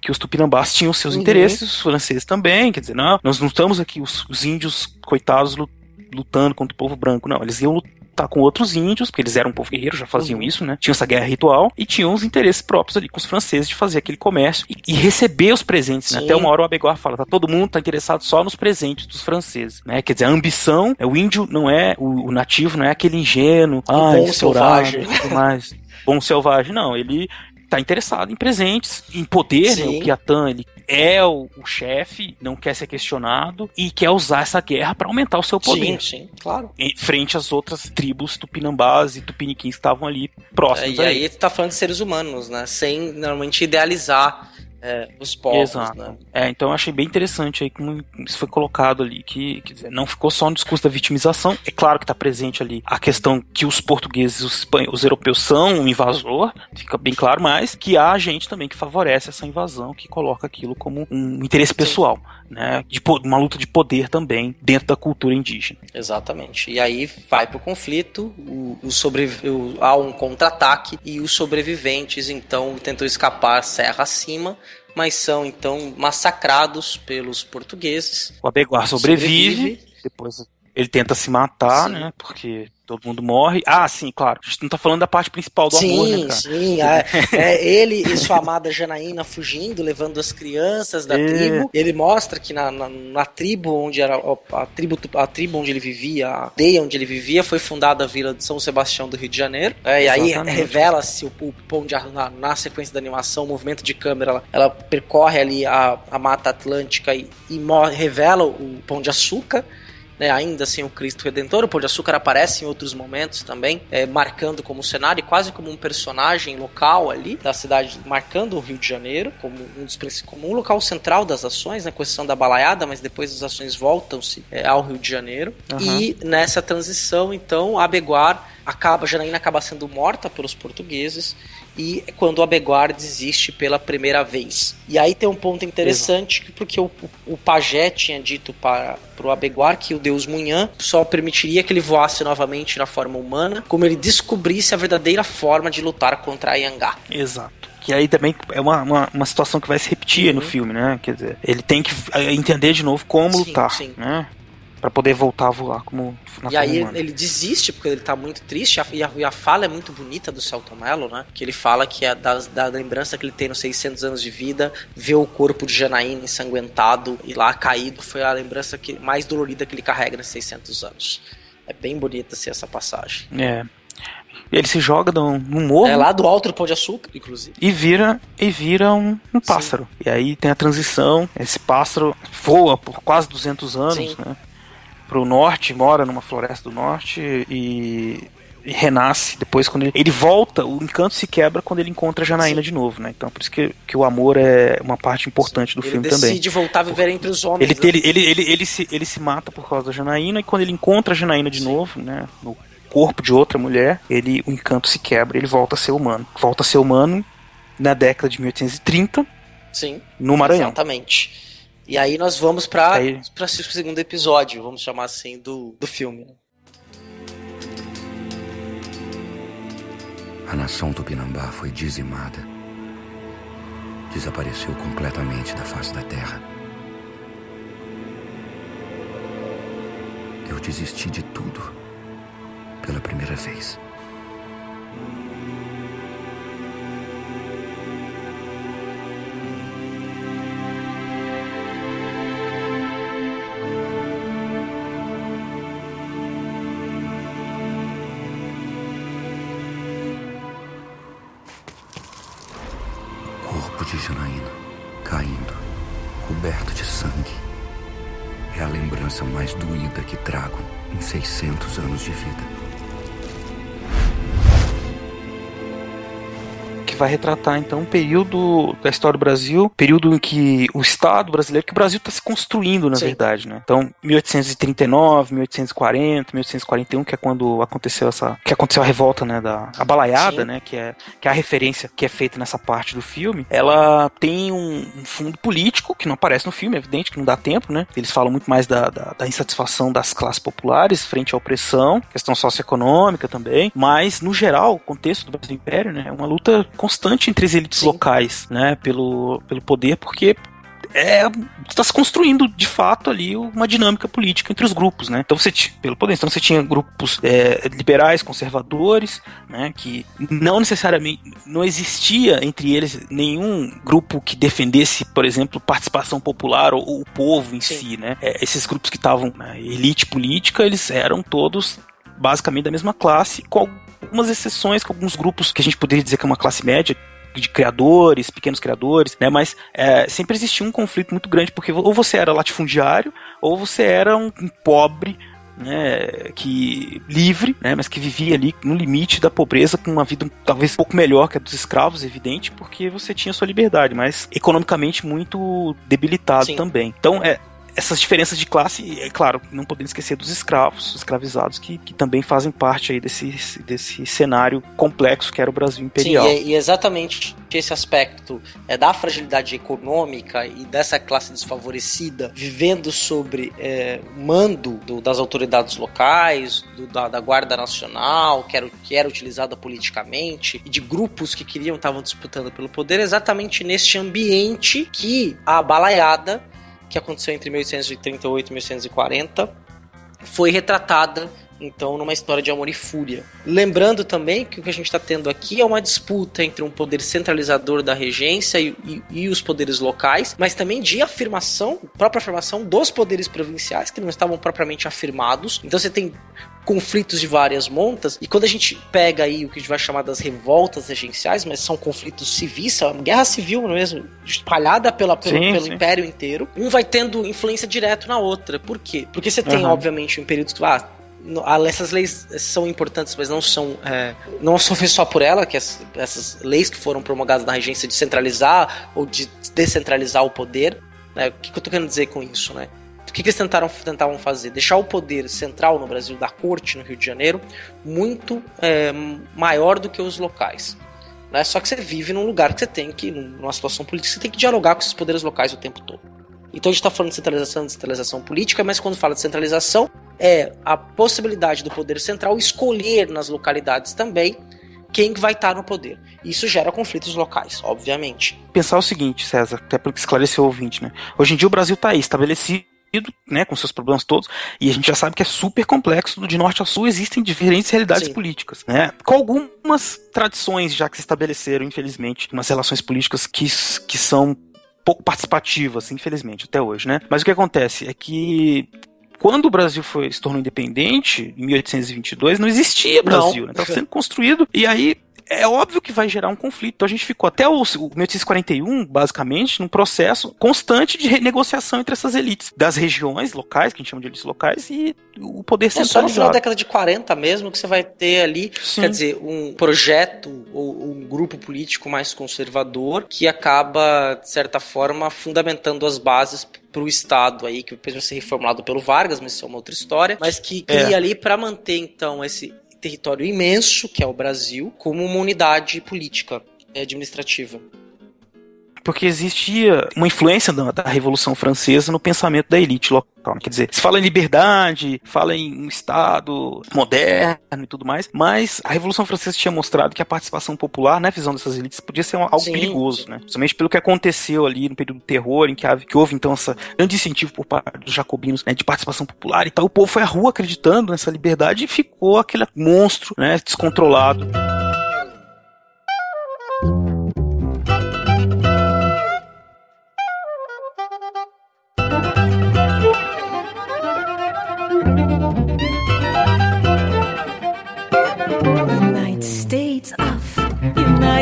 que os tupinambás tinham seus Uhum. interesses, os franceses também, quer dizer, não, nós não estamos aqui os, os índios coitados lu- lutando contra o povo branco, não, eles iam lutar com outros índios, porque eles eram um povo guerreiro, já faziam Uhum. isso, né? Tinham essa guerra ritual e tinham os interesses próprios ali com os franceses de fazer aquele comércio e, e receber os presentes, né? Até uma hora o Abeguar fala, tá todo mundo tá interessado só nos presentes dos franceses, né? Quer dizer, a ambição, é o índio não é o, o nativo, não é aquele ingênuo, ah, bom selvagem. tudo mais, *laughs* bom selvagem, não, ele tá interessado em presentes, em poder, né? O Kiatan, ele é o, o chefe, não quer ser questionado e quer usar essa guerra para aumentar o seu poder. Sim, sim, claro. Em frente às outras tribos tupinambás e tupiniquins que estavam ali É, próximos e a aí ele. tu tá falando de seres humanos, né? Sem normalmente idealizar é, os povos, Exato. né? É, então eu achei bem interessante aí como isso foi colocado ali, que dizer, não ficou só no discurso da vitimização. É claro que está presente ali a questão que os portugueses, os, os europeus são um invasor, fica bem claro, mas que há gente também que favorece essa invasão, que coloca aquilo como um interesse pessoal, né? De uma luta de poder também dentro da cultura indígena. Exatamente. E aí vai pro conflito, o, o o- há um contra-ataque e os sobreviventes então tentam escapar serra acima, mas são então massacrados pelos portugueses. O Abeguar sobrevive, Sobrevive. depois ele tenta se matar, Sim. né? Porque todo mundo morre. Ah, sim, claro. A gente não tá falando da parte principal do sim, amor, né, cara? sim. É, é ele e sua amada Janaína fugindo, levando as crianças da É. tribo. Ele mostra que na, na, na tribo onde era a tribo, a tribo onde ele vivia, a aldeia onde ele vivia, foi fundada a vila de São Sebastião do Rio de Janeiro. É, e aí revela-se o, o pão de, na, na sequência da animação, o movimento de câmera, ela, ela percorre ali a, a Mata Atlântica e, e revela o pão de açúcar né, ainda sem o Cristo Redentor. O Pão de Açúcar aparece em outros momentos também, é, marcando como cenário, e quase como um personagem local ali da cidade, marcando o Rio de Janeiro como um, dos, como um local central das ações, na questão da balaiada, mas depois as ações voltam-se é, ao Rio de Janeiro. Aham. E nessa transição, então, Abeguar acaba, Janaína acaba sendo morta pelos portugueses e quando o Abeguar desiste pela primeira vez. E aí tem um ponto interessante, que porque o, o, pajé tinha dito para o Abeguar que o deus Munhã só permitiria que ele voasse novamente na forma humana, como ele descobrisse a verdadeira forma de lutar contra a Yangá. Exato. Que aí também é uma, uma, uma situação que vai se repetir no filme, né? Quer dizer, ele tem que entender de novo como Sim, lutar, sim. né? Pra poder voltar a voar como na e aí humana. ele desiste porque ele tá muito triste. E a, e a fala é muito bonita do Celton Mello, né? Que ele fala que é da, da lembrança que ele tem nos 600 anos de vida, ver o corpo de Janaína ensanguentado e lá caído foi a lembrança que, mais dolorida que ele carrega nesses 600 anos. É bem bonita assim, essa passagem. É. Ele se joga num, num morro É lá do alto do Pão de Açúcar, inclusive. e vira e vira um, um pássaro. E aí tem a transição, esse pássaro voa por quase 200 anos, Sim. né? Pro norte, mora numa floresta do norte e, e renasce depois quando ele, ele volta, o encanto se quebra quando ele encontra a Janaína de novo, né? Então por isso que, que o amor é uma parte importante do ele filme decide também. voltar a viver entre os homens. Ele, né? ele, ele, ele, ele, se, ele se mata por causa da Janaína e quando ele encontra a Janaína de novo, né? No corpo de outra mulher, ele o encanto se quebra, ele volta a ser humano. Volta a ser humano na década de 1830 Sim. no Maranhão. Exatamente. E aí nós vamos para o segundo episódio, vamos chamar assim, do, do filme. né? A nação tupinambá foi dizimada. Desapareceu completamente da face da terra. Eu desisti de tudo. Pela primeira vez. Mais doída que trago em 600 anos de vida. Que vai retratar então um período da história do Brasil, período em que o Estado brasileiro, que o Brasil está se construindo, na Sim. verdade, né? Então, 1839, 1840, 1841, que é quando aconteceu essa, que aconteceu a revolta, né, da a balaiada, Sim. né, que é que é a referência que é feita nessa parte do filme. Ela tem um, um, fundo político que não aparece no filme, é evidente que não dá tempo, né? Eles falam muito mais da, da, da insatisfação das classes populares frente à opressão, questão socioeconômica também, mas no geral, o contexto do Brasil Império, né, é uma luta constante entre as elites Sim. locais, né, pelo, pelo poder, porque é está se construindo de fato ali uma dinâmica política entre os grupos, né? Então você pelo poder, então você tinha grupos é, liberais, conservadores, né? Que não necessariamente não existia entre eles nenhum grupo que defendesse, por exemplo, participação popular ou, ou o povo em Sim. si, né? É, esses grupos que estavam na elite política, eles eram todos basicamente da mesma classe, com algumas exceções, com alguns grupos que a gente poderia dizer que é uma classe média, de criadores, pequenos criadores, né? Mas é, sempre existia um conflito muito grande, porque ou você era latifundiário, ou você era um, um pobre né, que livre, né, mas que vivia ali no limite da pobreza com uma vida talvez um pouco melhor que a dos escravos, evidente, porque você tinha sua liberdade, mas economicamente muito debilitado Sim. também. Então, é, essas diferenças de classe, é claro, não podemos esquecer dos escravos, escravizados, que, que também fazem parte aí desse, desse cenário complexo que era o Brasil imperial. Sim, e, e exatamente esse aspecto é, da fragilidade econômica e dessa classe desfavorecida vivendo sobre é, mando do, das autoridades locais, do, da, da, Guarda Nacional, que era, que era utilizada politicamente, e de grupos que queriam, estavam disputando pelo poder, exatamente neste ambiente que a balaiada que aconteceu entre 1838 e 1840 foi retratada então numa história de amor e fúria. Lembrando também que o que a gente está tendo aqui é uma disputa entre um poder centralizador da regência e, e, e, os poderes locais, mas também de afirmação, própria afirmação dos poderes provinciais que não estavam propriamente afirmados. Então você tem conflitos de várias montas, e quando a gente pega aí o que a gente vai chamar das revoltas regenciais, mas são conflitos civis, é uma guerra civil mesmo, espalhada pela, pelo, sim, pelo sim. império inteiro, um vai tendo influência direta na outra. Por quê? Porque você tem, uhum. obviamente, um período que, ah, essas leis são importantes, mas não são é, não são feitas só por ela, que as, essas leis que foram promulgadas na regência de centralizar ou de descentralizar o poder. Né? O que, que eu estou querendo dizer com isso, né? O que, que eles tentaram, tentavam fazer? Deixar o poder central no Brasil, da corte no Rio de Janeiro, muito é, maior do que os locais. Né? Só que você vive num lugar que você tem que, numa situação política, você tem que dialogar com esses poderes locais o tempo todo. Então a gente está falando de centralização, de centralização política, mas quando fala de centralização, é a possibilidade do poder central escolher nas localidades também quem vai estar no poder. Isso gera conflitos locais, obviamente. Pensar o seguinte, César, até para esclarecer o ouvinte, né? Hoje em dia o Brasil está estabelecido né, com seus problemas todos, e a gente já sabe que é super complexo, de norte a sul existem diferentes realidades Sim. políticas, né, com algumas tradições já que se estabeleceram, infelizmente, umas relações políticas que, que são pouco participativas, infelizmente, até hoje, né, mas o que acontece é que quando o Brasil foi, se tornou independente, em 1822, não existia Brasil, estava né? sendo construído, e aí é óbvio que vai gerar um conflito. Então a gente ficou até o, o 1841, basicamente, num processo constante de renegociação entre essas elites das regiões locais, que a gente chama de elites locais, e o poder centralizado. É só no final da década de 40 mesmo que você vai ter ali, Sim. quer dizer, um projeto ou um grupo político mais conservador que acaba, de certa forma, fundamentando as bases para o Estado aí, que depois vai ser reformulado pelo Vargas, mas isso é uma outra história, mas que cria é. ali para manter então esse território imenso, que é o Brasil, como uma unidade política e administrativa porque existia uma influência da, da, Revolução Francesa no pensamento da elite local. Quer dizer, se fala em liberdade, fala em um Estado moderno e tudo mais, mas a Revolução Francesa tinha mostrado que a participação popular, na visão dessas elites, podia ser algo Sim. perigoso, né? Principalmente pelo que aconteceu ali no período do terror, em que, que houve então esse grande incentivo por parte dos jacobinos né, de participação popular e tal. O povo foi à rua acreditando nessa liberdade e ficou aquele monstro né, descontrolado.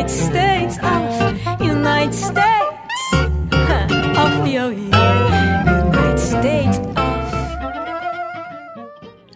United States of United States *laughs* of Piauí. United States of.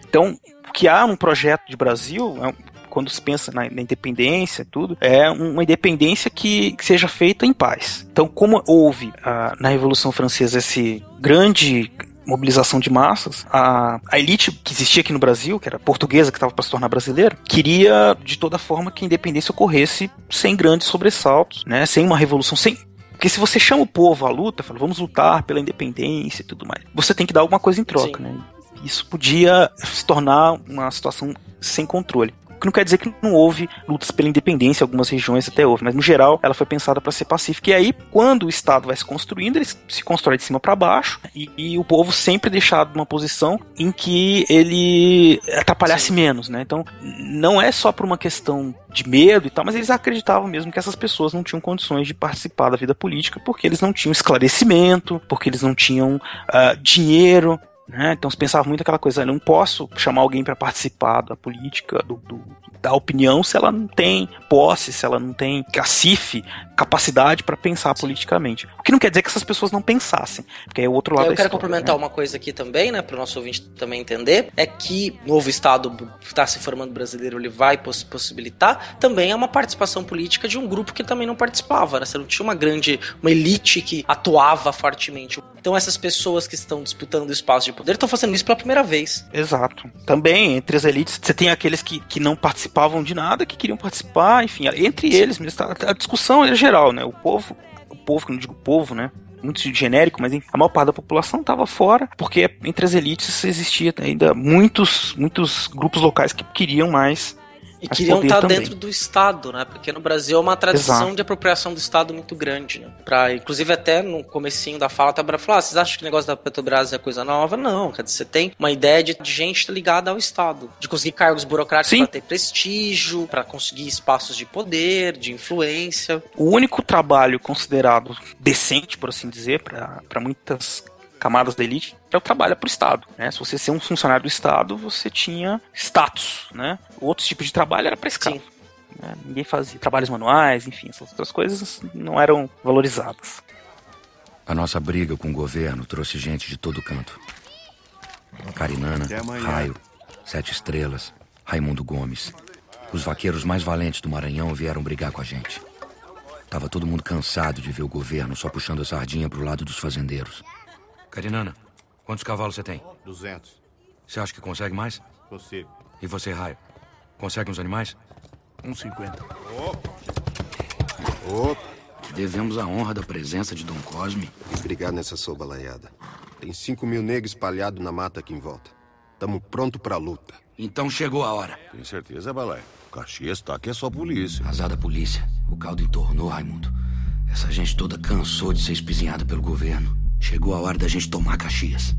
Então, que há um projeto de Brasil, é um quando se pensa na, independência tudo, é uma independência que, que seja feita em paz. Então, como houve ah, na Revolução Francesa esse grande mobilização de massas, a, a elite que existia aqui no Brasil, que era portuguesa, que estava para se tornar brasileira, queria de toda forma que a independência ocorresse sem grandes sobressaltos, né, sem uma revolução, sem porque se você chama o povo à luta, fala, vamos lutar pela independência e tudo mais, você tem que dar alguma coisa em troca, Sim. né? Isso podia se tornar uma situação sem controle. O que não quer dizer que não houve lutas pela independência, algumas regiões até houve, mas no geral ela foi pensada para ser pacífica. E aí, quando o Estado vai se construindo, ele se constrói de cima para baixo e, e, o povo sempre deixado numa posição em que ele atrapalhasse Sim. menos, né? Então, não é só por uma questão de medo e tal, mas eles acreditavam mesmo que essas pessoas não tinham condições de participar da vida política porque eles não tinham esclarecimento, porque eles não tinham uh, dinheiro, né? Então se pensava muito aquela coisa, não posso chamar alguém para participar da política, do, do, da opinião, se ela não tem posse, se ela não tem cacife, capacidade para pensar politicamente. O que não quer dizer que essas pessoas não pensassem, porque é o outro lado Eu quero história, complementar né? uma coisa aqui também, né, para o nosso ouvinte também entender, é que o novo Estado está se formando brasileiro, ele vai poss possibilitar também é uma participação política de um grupo que também não participava, né? Você não tinha uma grande, uma elite que atuava fortemente. Então essas pessoas que estão disputando espaço de poder estão fazendo isso pela primeira vez. Exato. Também, entre as elites, você tem aqueles que, que não participavam de nada, que queriam participar, enfim, entre Sim. eles, a discussão é geral, né? O povo, o povo, que não digo povo, né? muito genérico, mas a maior parte da população estava fora, porque entre as elites existia ainda muitos, muitos grupos locais que queriam mais e queriam estar tá dentro do Estado, né? Porque no Brasil é uma tradição Exato. de apropriação do Estado muito grande, né? Pra, inclusive até no comecinho da fala, tá para falar, ah, vocês acham que o negócio da Petrobras é coisa nova? Não, quer dizer, você tem uma ideia de, de gente ligada ao Estado, de conseguir cargos burocráticos para ter prestígio, para conseguir espaços de poder, de influência. O único trabalho considerado decente, por assim dizer, para muitas camadas da elite é o trabalho para o Estado. Né? Se você ser um funcionário do Estado, você tinha status. Né? Outros tipos de trabalho era para escravo. Né? Ninguém fazia trabalhos manuais, enfim, essas outras coisas não eram valorizadas. A nossa briga com o governo trouxe gente de todo canto. Carinana, Raio, Sete Estrelas, Raimundo Gomes. Os vaqueiros mais valentes do Maranhão vieram brigar com a gente. Tava todo mundo cansado de ver o governo só puxando a sardinha pro lado dos fazendeiros. Carinana, quantos cavalos você tem? 200. Você acha que consegue mais? Consigo. E você, Raio? Consegue uns animais? Uns 50. Opa! Opa! Devemos a honra da presença de Dom Cosme. Obrigado nessa sobalaiada. Tem cinco mil negros espalhados na mata aqui em volta. Tamo pronto pra luta. Então chegou a hora. Tem certeza, Balai? Caxias tá aqui é só polícia. Azada polícia. O caldo entornou, Raimundo. Essa gente toda cansou de ser espizinhada pelo governo. Chegou a hora da gente tomar Caxias.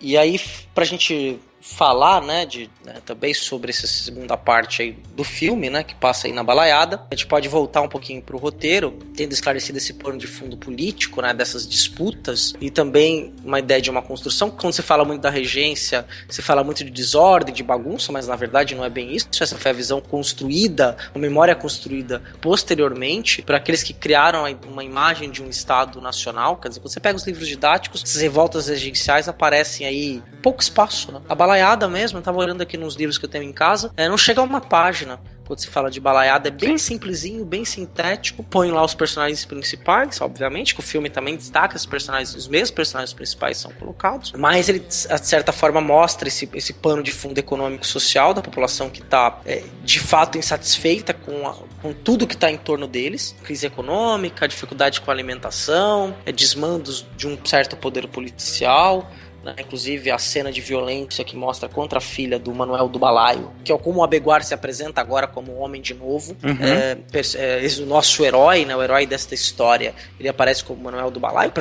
E aí, pra gente falar, né, de, né, também sobre essa segunda parte aí do filme, né, que passa aí na balaiada. A gente pode voltar um pouquinho pro roteiro, tendo esclarecido esse pano de fundo político, né, dessas disputas e também uma ideia de uma construção. Quando você fala muito da regência, você fala muito de desordem, de bagunça, mas na verdade não é bem isso. Essa foi a visão construída, uma memória construída posteriormente para aqueles que criaram uma imagem de um Estado nacional. Quer dizer, quando você pega os livros didáticos, essas revoltas regenciais aparecem aí pouco espaço, né? A balaiada mesmo, eu tava olhando aqui nos livros que eu tenho em casa, é, não chega a uma página quando se fala de balaiada, é bem simplesinho, bem sintético. Põe lá os personagens principais, obviamente, que o filme também destaca os personagens, os mesmos personagens principais são colocados. Mas ele, de certa forma, mostra esse, esse pano de fundo econômico-social da população que está é, de fato insatisfeita com, a, com tudo que está em torno deles: crise econômica, dificuldade com a alimentação, é, desmandos de um certo poder policial. Né? Inclusive a cena de violência que mostra contra a filha do Manuel do Balaio, que é como o Abeguar se apresenta agora como homem de novo. Uhum. É, é, esse, o nosso herói, né, o herói desta história, ele aparece como Manuel do Balaio,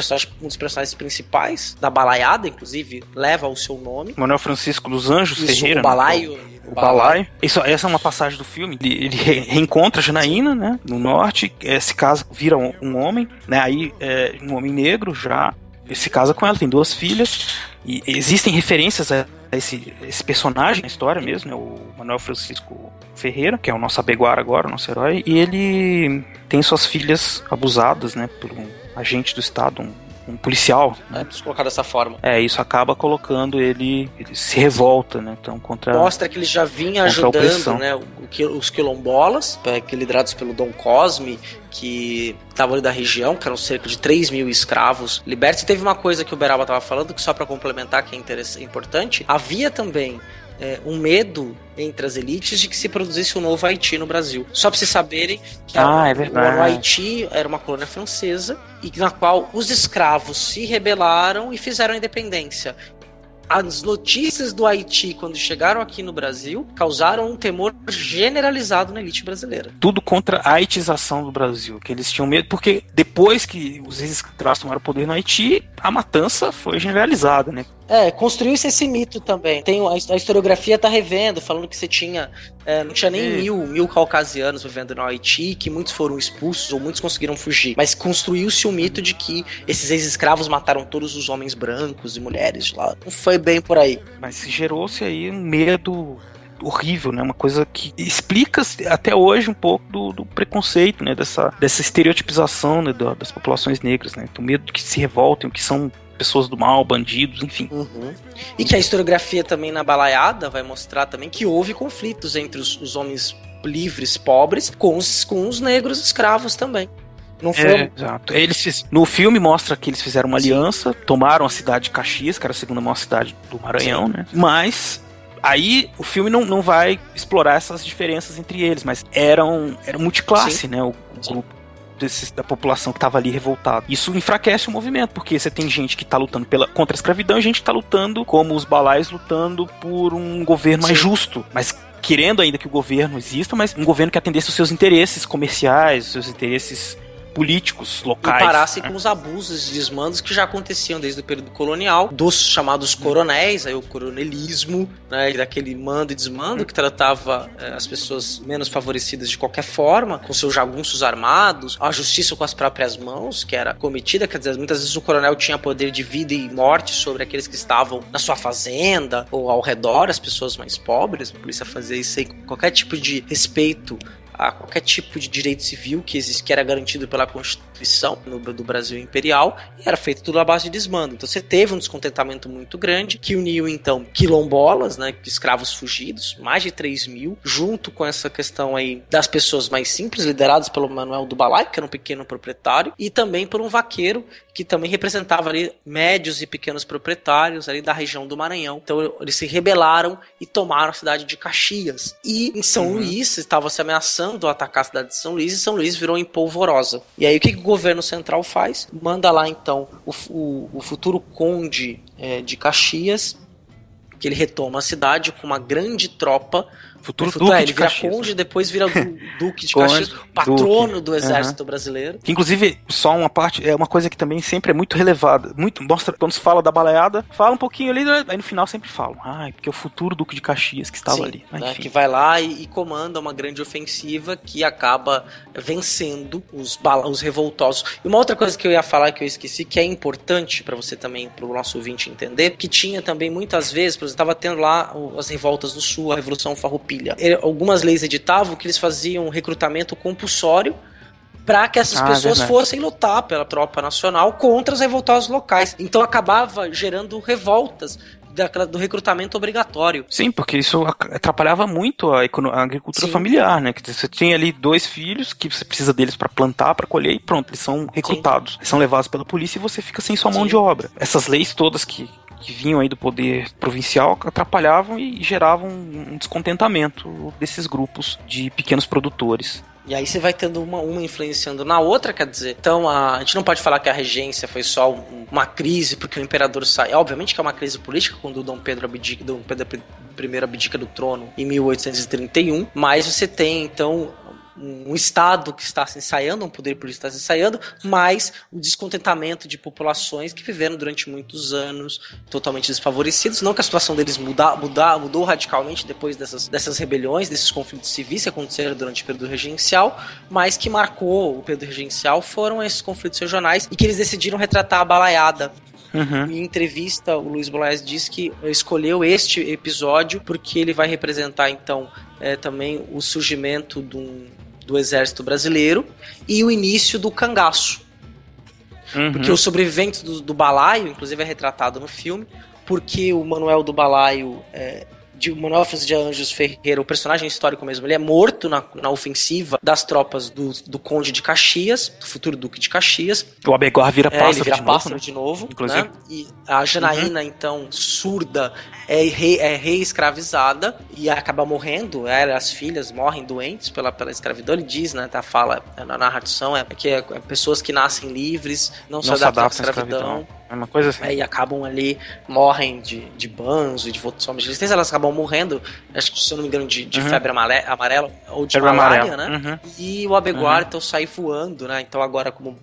um dos personagens principais da balaiada, inclusive, leva o seu nome. Manuel Francisco dos Anjos Isso, Ferreira. O Balaio. Né? O Balaio. Isso, essa é uma passagem do filme. Ele, ele reencontra Janaína, né? No norte, esse caso vira um, um homem, né? Aí é um homem negro já se casa com ela, tem duas filhas. E existem referências a esse, esse personagem na história mesmo, né, o Manuel Francisco Ferreira, que é o nosso abeguar agora, o nosso herói, e ele tem suas filhas abusadas, né, por um agente do Estado, um um policial. Né? É, colocar dessa forma. É, isso acaba colocando ele, ele se revolta, né? Então, contra Mostra que ele já vinha ajudando, né? Os quilombolas, é, que liderados pelo Dom Cosme, que estavam ali da região, que eram cerca de 3 mil escravos libertos. E teve uma coisa que o Beraba estava falando, que só para complementar, que é importante, havia também é, um medo entre as elites de que se produzisse um novo Haiti no Brasil. Só para vocês saberem que ah, é o Haiti era uma colônia francesa e na qual os escravos se rebelaram e fizeram a independência as notícias do Haiti, quando chegaram aqui no Brasil, causaram um temor generalizado na elite brasileira. Tudo contra a haitização do Brasil, que eles tinham medo, porque depois que os ex-escravos tomaram o poder no Haiti, a matança foi generalizada, né? É, construiu-se esse mito também. Tem a, historiografia tá revendo, falando que você tinha. É, não tinha nem mil, mil caucasianos vivendo no Haiti, que muitos foram expulsos ou muitos conseguiram fugir. Mas construiu-se o mito de que esses ex-escravos mataram todos os homens brancos e mulheres lá. Não foi bem por aí. Mas gerou-se aí um medo horrível, né? Uma coisa que explica até hoje um pouco do, do preconceito, né? Dessa, dessa estereotipização né? das populações negras, né? Do medo de que se revoltem, que são pessoas do mal, bandidos, enfim. Uhum. E que a historiografia também na balaiada vai mostrar também que houve conflitos entre os, os homens livres, pobres, com os, com os negros escravos também. Não foi? É, exato. Eles. No filme mostra que eles fizeram uma Sim. aliança, tomaram a cidade de Caxias, que era a segunda maior cidade do Maranhão, Sim. né? Mas aí o filme não, não vai explorar essas diferenças entre eles, mas eram, era multiclasse, Sim. né? O, o grupo desses, da população que estava ali revoltada. Isso enfraquece o movimento, porque você tem gente que está lutando pela, contra a escravidão e gente que está lutando, como os balais, lutando por um governo Sim. mais justo. Mas querendo ainda que o governo exista, mas um governo que atendesse os seus interesses comerciais, os seus interesses políticos locais. E parassem né? com os abusos e desmandos que já aconteciam desde o período colonial, dos chamados coronéis, aí o coronelismo, né, daquele mando e desmando que tratava é, as pessoas menos favorecidas de qualquer forma, com seus jagunços armados, a justiça com as próprias mãos, que era cometida, quer dizer, muitas vezes o coronel tinha poder de vida e morte sobre aqueles que estavam na sua fazenda ou ao redor, as pessoas mais pobres, a polícia fazia isso sem qualquer tipo de respeito a qualquer tipo de direito civil que, existe, que era garantido pela Constituição no, do Brasil Imperial e era feito tudo à base de desmando. Então você teve um descontentamento muito grande que uniu então quilombolas, né, escravos fugidos, mais de 3 mil, junto com essa questão aí das pessoas mais simples, lideradas pelo Manuel do Balai, que era um pequeno proprietário, e também por um vaqueiro que também representava ali médios e pequenos proprietários ali da região do Maranhão. Então eles se rebelaram e tomaram a cidade de Caxias. E em São uhum. Luís estava se ameaçando atacar a cidade de São Luís e São Luís virou em polvorosa. E aí o que, que governo central faz? Manda lá então o, o, o futuro conde é, de Caxias que ele retoma a cidade com uma grande tropa Futuro, futuro Duque é, ele de vira conde, depois vira *laughs* Duque de Caxias, patrono Duque. do exército uhum. brasileiro. Inclusive, só uma parte, é uma coisa que também sempre é muito relevada, muito, mostra, quando se fala da baleada, fala um pouquinho ali, aí no final sempre falam, ah, porque é o futuro Duque de Caxias que estava Sim, ali. Né, que vai lá e, e, comanda uma grande ofensiva que acaba vencendo os, os revoltosos. E uma outra coisa que eu ia falar que eu esqueci, que é importante para você também, para o nosso ouvinte entender, que tinha também muitas vezes, por exemplo, estava tendo lá as revoltas do Sul, a Revolução Farroupilha, Farroupilha. Algumas leis editavam que eles faziam recrutamento compulsório para que essas ah, pessoas verdade. fossem lutar pela tropa nacional contra os revoltosos locais. Então acabava gerando revoltas do recrutamento obrigatório. Sim, porque isso atrapalhava muito a, a agricultura Sim. familiar, né? Que você tinha ali dois filhos que você precisa deles para plantar, para colher e pronto, eles são recrutados, são levados pela polícia e você fica sem sua Sim. mão de obra. Essas leis todas que que vinham aí do poder provincial atrapalhavam e geravam um descontentamento desses grupos de pequenos produtores. E aí você vai tendo uma, uma influenciando na outra, quer dizer. Então a, a gente não pode falar que a regência foi só um, uma crise porque o imperador sai. Obviamente que é uma crise política quando Dom Pedro abdica, Dom Pedro I abdica do trono em 1831, mas você tem então um Estado que está se ensaiando, um poder político que está se ensaiando, mas o descontentamento de populações que viveram durante muitos anos totalmente desfavorecidos. Não que a situação deles muda, muda, mudou radicalmente depois dessas, dessas rebeliões, desses conflitos civis que aconteceram durante o período regencial, mas que marcou o período regencial foram esses conflitos regionais e que eles decidiram retratar a balaiada Uhum. Em entrevista, o Luiz Bolaes diz que escolheu este episódio porque ele vai representar, então, é, também o surgimento do, do exército brasileiro e o início do cangaço. Uhum. Porque o sobrevivente do, do balaio, inclusive, é retratado no filme, porque o Manuel do Balaio é, de Francisco de Anjos Ferreira, o personagem histórico mesmo, ele é morto na, na ofensiva das tropas do, do Conde de Caxias, do futuro Duque de Caxias. O Abegor vira É, pássaro ele vira de novo, pássaro né? de novo, Inclusive. né? E a Janaína, então, surda, é, re, é reescravizada e acaba morrendo. Ela, as filhas morrem doentes pela, pela escravidão. Ele diz, né? Tá, fala na narração, é que é, é pessoas que nascem livres, não, Não se adaptam à escravidão. escravidão. É uma coisa assim. É, e acabam ali, morrem de, de banzo e de votação de resistência, elas acabam morrendo, acho que se eu não me engano, de, de Uhum. febre amarela ou de Febre malária, amarela, né? uhum. E o Abeguar, Uhum. então, sai voando, né? Então, agora, como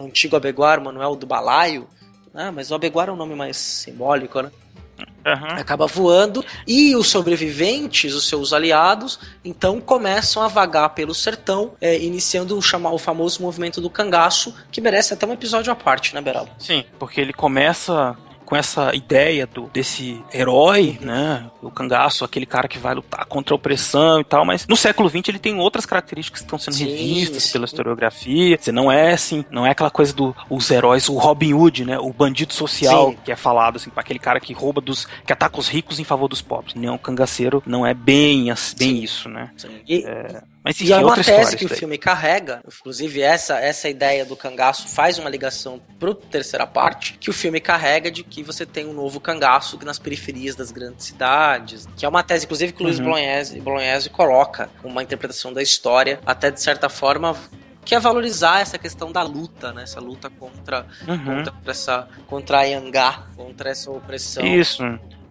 antigo Abeguar, Manuel do Balaio, né? mas o Abeguar é um nome mais simbólico, né? Uhum. Acaba voando e os sobreviventes, os seus aliados, então começam a vagar pelo sertão, é, iniciando o, chamar, o famoso movimento do cangaço, que merece até um episódio à parte, né, Beraldo? Sim, porque ele começa com essa ideia do, desse herói, né? O cangaço, aquele cara que vai lutar contra a opressão e tal, mas no século XX ele tem outras características que estão sendo Sim, revistas sim. pela historiografia. Você não é assim, não é aquela coisa dos os heróis, o Robin Hood, né? O bandido social Sim. que é falado assim, para aquele cara que rouba dos, que ataca os ricos em favor dos pobres. Não, o cangaceiro não é bem, bem isso, né? E, Mas e enfim, é uma tese que o filme carrega, inclusive essa, essa ideia do cangaço faz uma ligação pro terceira parte, que o filme carrega de que você tem um novo cangaço nas periferias das grandes cidades, que é uma tese, inclusive, que o Luiz Uhum. Bolognese, Bolognese coloca uma interpretação da história, até de certa forma que é valorizar essa questão da luta, né? Essa luta contra, Uhum. contra essa contra a Yangá, contra essa opressão. Isso.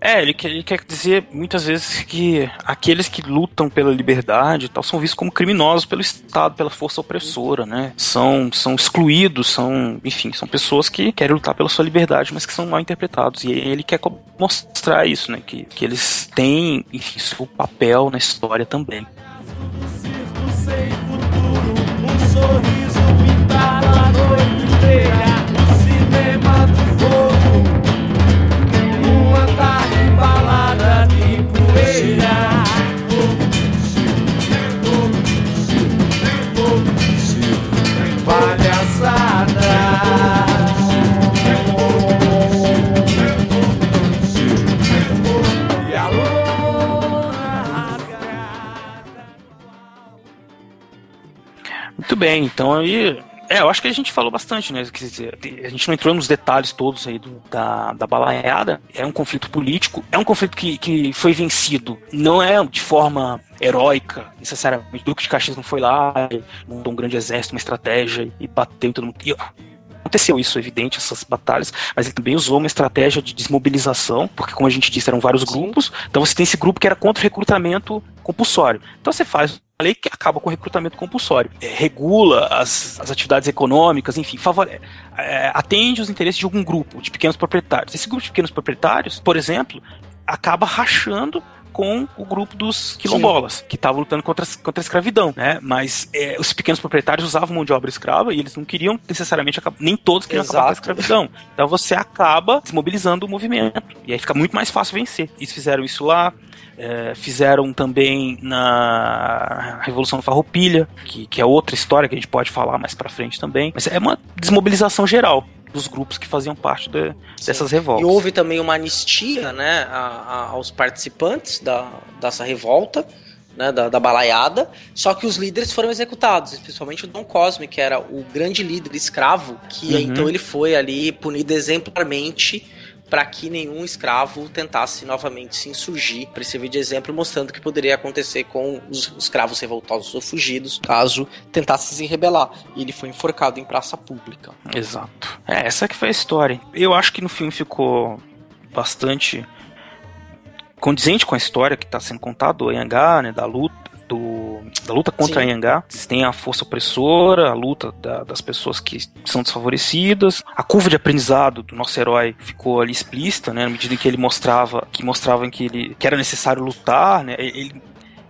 É, ele quer, ele quer dizer muitas vezes que aqueles que lutam pela liberdade tal são vistos como criminosos pelo Estado, pela força opressora, né? São, são excluídos, são, enfim, são pessoas que querem lutar pela sua liberdade, mas que são mal interpretados. E ele quer mostrar isso, né? Que, que eles têm, enfim, seu papel na história também. Um sorriso pintado a noite inteira Muito bem, então aí. É, eu acho que a gente falou bastante, né? Quer dizer, a gente não entrou nos detalhes todos aí do, da, da balaiada. É um conflito político, é um conflito que, que foi vencido. Não é de forma heróica, necessariamente. O Duque de Caxias não foi lá, montou um grande exército, uma estratégia e bateu em todo mundo. E, Aconteceu isso, evidente, essas batalhas, mas ele também usou uma estratégia de desmobilização, porque, como a gente disse, eram vários grupos. Então você tem esse grupo que era contra o recrutamento compulsório. Então você faz lei que acaba com o recrutamento compulsório, é, regula as, as atividades econômicas, enfim, favore, é, atende os interesses de algum grupo de pequenos proprietários. Esse grupo de pequenos proprietários, por exemplo, acaba rachando com o grupo dos quilombolas, que estavam lutando contra, a- contra a escravidão, né? Mas é, os pequenos proprietários usavam mão de obra escrava e eles não queriam necessariamente acabar, nem todos queriam acabar com a Exato. escravidão. Então você acaba desmobilizando o movimento. E aí fica muito mais fácil vencer. Eles fizeram isso lá, é, fizeram também na Revolução Farroupilha, que, que é outra história que a gente pode falar mais pra frente também. Mas é uma desmobilização geral dos grupos que faziam parte de- dessas E revoltas. houve também uma anistia né, a- a- aos participantes da, dessa revolta, né, da, da balaiada, só que os líderes foram executados, especialmente o Dom Cosme, que era o grande líder escravo, que Uhum. então ele foi ali punido exemplarmente para que nenhum escravo tentasse novamente se insurgir, para servir de exemplo, mostrando o que poderia acontecer com os escravos revoltosos ou fugidos, caso tentassem se rebelar. E ele foi enforcado em praça pública. Exato. É, essa que foi a história. Eu acho que no filme ficou bastante condizente com a história que está sendo contada do Anhangá, né, da luta da luta contra Sim. a. Você tem a força opressora, a luta da- das pessoas que são desfavorecidas. A curva de aprendizado do nosso herói ficou ali explícita, né, na medida em que ele mostrava que mostrava em que ele que era necessário lutar, né, ele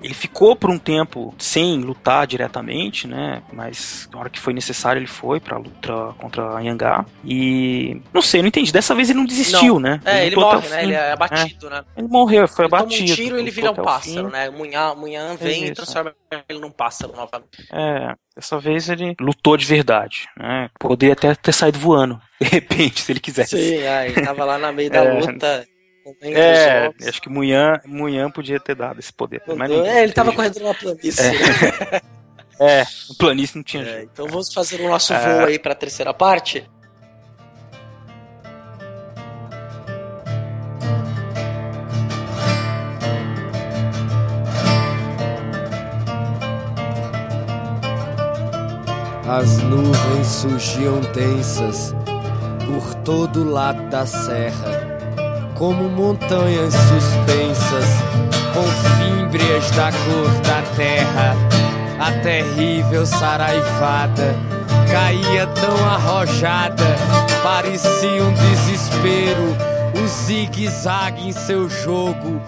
Ele ficou por um tempo sem lutar diretamente, né? Mas na hora que foi necessário ele foi pra luta contra Anhangá. E não sei, não entendi. Dessa vez ele não desistiu, Não. né? É, ele lutou até morre, né? Ele é abatido, né? Ele morreu, foi Ele toma abatido. um tiro e ele vira um pássaro, né? Munhã, Munhã vem e Isso. transforma ele num pássaro novamente. É, dessa vez ele lutou de verdade, né? Poderia até ter saído voando, *laughs* de repente, se ele quisesse. Sim, é, ele tava lá na meio da É. luta. É, acho que Munhan, Munhan podia ter dado esse poder. Mas não, É, ele tava correndo numa planície. *laughs* É, o planície não tinha É, jeito. então vamos fazer o nosso É. voo aí pra terceira parte? As nuvens surgiam densas por todo lado da serra, como montanhas suspensas, com fímbrias da cor da terra. A terrível saraivada caía tão arrojada, parecia um desespero. O zigue-zague em seu jogo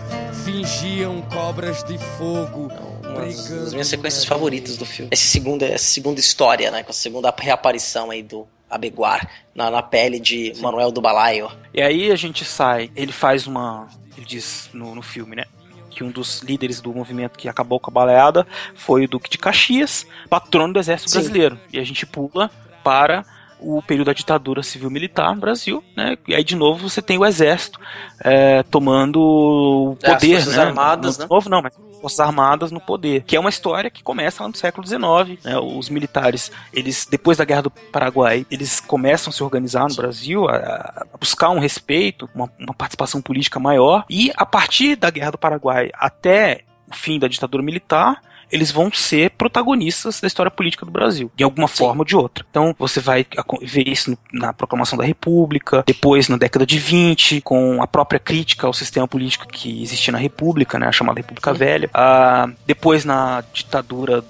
fingiam cobras de fogo. Uma das minhas sequências favoritas do filme. Esse segundo, essa segunda história, né? Com a segunda reaparição aí do Abeguar na, na pele de Manuel do Balaio. E aí a gente sai, ele faz uma. Ele diz no, no filme, né? Que um dos líderes do movimento que acabou com a baleada foi o Duque de Caxias, patrono do Exército Sim. Brasileiro. E a gente pula para o período da ditadura civil-militar no Brasil, né? E aí de novo você tem o Exército é, tomando o É, as poder, Forças né? Armadas, de né? novo não, mas Forças Armadas no poder, que é uma história que começa lá no século XIX. Né? Os militares, eles depois da Guerra do Paraguai, eles começam a se organizar no Brasil, a, a buscar um respeito, uma, uma participação política maior. E a partir da Guerra do Paraguai até o fim da ditadura militar, eles vão ser protagonistas da história política do Brasil, de alguma forma ou de outra. Então, você vai ver isso na proclamação da República, depois na década de 20, com a própria crítica ao sistema político que existia na República, né, a chamada República Velha. Ah, depois na ditadura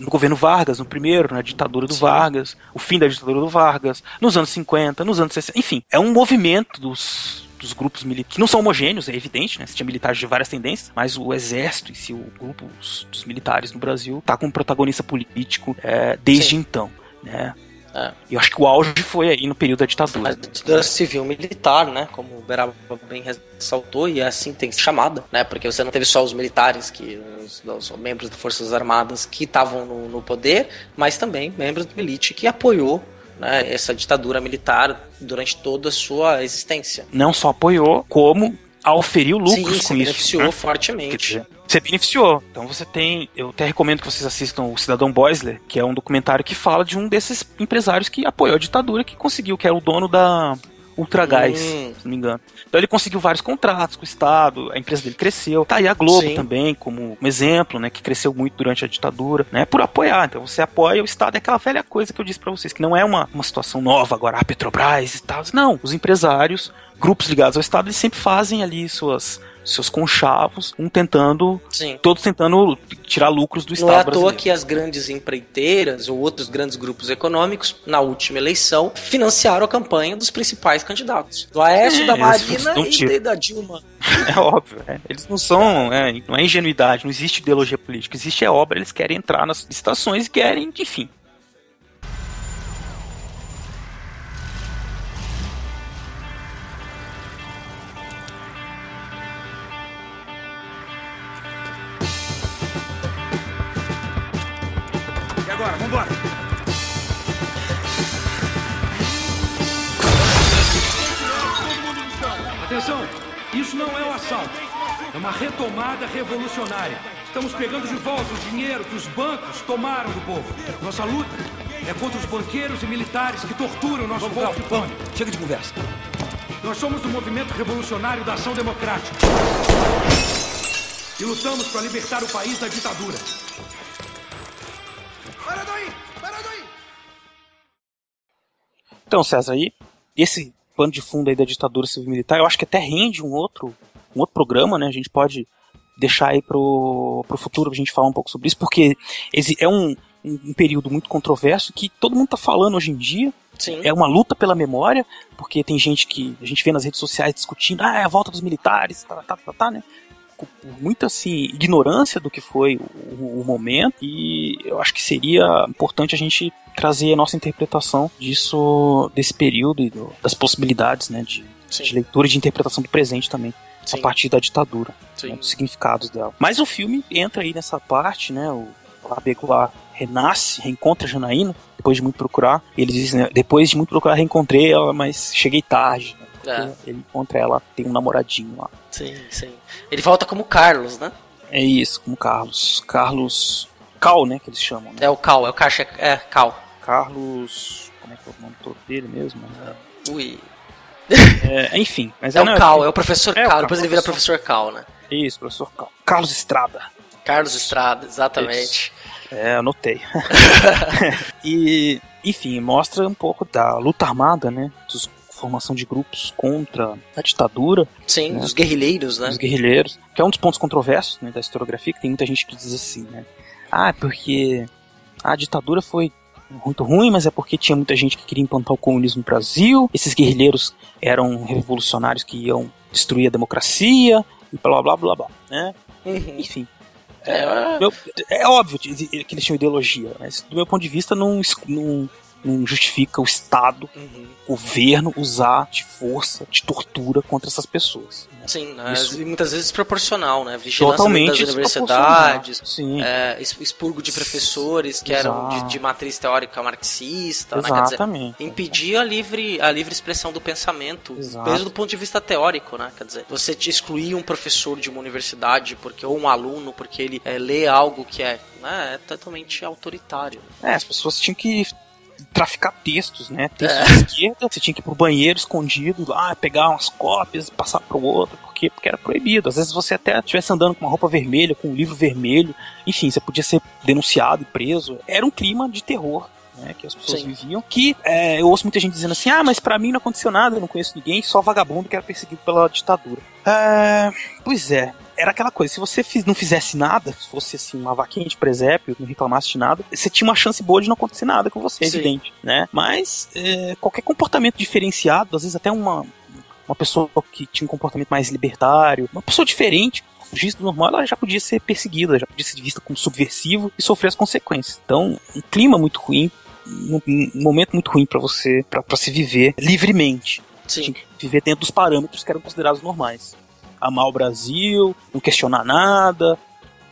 no governo Vargas, no primeiro, na ditadura do Vargas, o fim da ditadura do Vargas, nos anos 50, nos anos 60, enfim, é um movimento dos, dos grupos militares, que não são homogêneos, é evidente, né? Você tinha militares de várias tendências, mas o exército em si, o grupo os- dos militares no Brasil, tá com um protagonista político eh, desde Sim. então, né? É. E eu acho que o auge foi aí no período da ditadura. A ditadura civil militar, né? Como o Beraba bem ressaltou, e é assim tem que ser chamada, né? Porque você não teve só os militares, que os, os membros das Forças Armadas que estavam no, no poder, mas também membros do elite que apoiou né, essa ditadura militar durante toda a sua existência. Não só apoiou, como auferiu lucros Sim, com isso. beneficiou né? fortemente. Dizer, Você beneficiou. Então você tem. Eu até recomendo que vocês assistam o Cidadão Boisler, que é um documentário que fala de um desses empresários que apoiou a ditadura, que conseguiu, que era o dono da Ultragás, Hum. se não me engano. Então ele conseguiu vários contratos com o Estado, a empresa dele cresceu. Tá aí a Globo Sim. também, como um exemplo, né? Que cresceu muito durante a ditadura, né? Por apoiar. Então você apoia o Estado, é aquela velha coisa que eu disse pra vocês, que não é uma, uma situação nova agora, a Petrobras e tal. Não, os empresários, grupos ligados ao Estado, eles sempre fazem ali suas seus conchavos, um tentando, Sim. todos tentando tirar lucros do Não Estado é à toa brasileiro. que as grandes empreiteiras ou outros grandes grupos econômicos, na última eleição, financiaram a campanha dos principais candidatos. Do Aécio, É, da Marina não e de- da Dilma. *laughs* É óbvio, é. eles não são, é, não é ingenuidade, não existe ideologia política, existe é obra, eles querem entrar nas licitações e querem, enfim. Agora! Atenção, isso não é um assalto. É uma retomada revolucionária. Estamos pegando de volta o dinheiro que os bancos tomaram do povo. Nossa luta é contra os banqueiros e militares que torturam nosso povo de fome. Chega de conversa. Nós somos do movimento revolucionário da ação democrática. E lutamos para libertar o país da ditadura. Então, César, aí, esse pano de fundo aí da ditadura civil-militar, eu acho que até rende um outro, um outro programa, né? A gente pode deixar aí pro, pro futuro a gente falar um pouco sobre isso, porque esse é um, um, um período muito controverso que todo mundo tá falando hoje em dia. Sim. É uma luta pela memória, porque tem gente que a gente vê nas redes sociais discutindo, ah, é a volta dos militares, tá, tá, tá, tá, né? Por muita assim, ignorância do que foi o, o, momento, e eu acho que seria importante a gente trazer a nossa interpretação disso, desse período e do, das possibilidades né, de, de leitura e de interpretação do presente também. Sim. A partir da ditadura, né, dos significados dela. Mas o filme entra aí nessa parte, né? O Abeguá renasce, reencontra a Janaína, depois de muito procurar. Ele diz, né, depois de muito procurar, reencontrei ela, mas cheguei tarde. Né, é. Ele encontra ela, tem um namoradinho lá. Sim, sim. Ele volta como Carlos, né? É isso, como Carlos. Carlos Cal, né, que eles chamam. Né? É o Cal, é o caixa, é Cal. Carlos, como é que é o nome todo dele mesmo? Ui. É, enfim, mas é, é o Cal, é o professor é, Cal, depois ele vira professor Cal, né? Isso, professor Cal. Carlos Estrada. Carlos Estrada, exatamente. Isso. É, anotei. *laughs* *laughs* e, enfim, mostra um pouco da luta armada, né? Dos formação de grupos contra a ditadura. Sim, né? os guerrilheiros, né? Os guerrilheiros, que é um dos pontos controversos né, da historiografia, que tem muita gente que diz assim, né? Ah, porque a ditadura foi muito ruim, mas é porque tinha muita gente que queria implantar o comunismo no Brasil. Esses guerrilheiros eram revolucionários que iam destruir a democracia e blá blá blá blá, né? Uhum. Enfim. É, meu, é, óbvio que eles tinham ideologia, mas do meu ponto de vista não, não, não justifica o Estado, uhum. o governo usar de força, de tortura contra essas pessoas. Né? Sim, né? Isso... muitas vezes desproporcional, né? Vigilância Totalmente das universidades, é, expurgo de professores que Exato. eram de, de, matriz teórica marxista, Exatamente. Né? Dizer, impedir a livre, a livre expressão do pensamento, Exato. mesmo do ponto de vista teórico, né? Quer dizer, você excluir um professor de uma universidade porque ou um aluno porque ele é, lê algo que é, né, é totalmente autoritário. É, as pessoas tinham que traficar textos, né? Texto é. de esquerda, você tinha que ir pro banheiro escondido, lá, pegar umas cópias e passar pro outro, porque, porque era proibido. Às vezes você até estivesse andando com uma roupa vermelha, com um livro vermelho, enfim, você podia ser denunciado e preso. Era um clima de terror. Né, que as pessoas Sim. viviam, que é, eu ouço muita gente dizendo assim, ah, mas para mim não aconteceu nada, eu não conheço ninguém, só vagabundo que era perseguido pela ditadura. É, pois é, era aquela coisa, se você não fizesse nada, se fosse assim, uma vaquinha de presépio, não reclamasse de nada, você tinha uma chance boa de não acontecer nada com você, Sim. evidente, né? Mas é, qualquer comportamento diferenciado, às vezes até uma, uma pessoa que tinha um comportamento mais libertário, uma pessoa diferente, fugisse do normal, ela já podia ser perseguida, já podia ser vista como subversivo e sofrer as consequências. Então, um clima muito ruim, um, um momento muito ruim para você, para se viver livremente. Sim. Viver dentro dos parâmetros que eram considerados normais amar o Brasil, não questionar nada.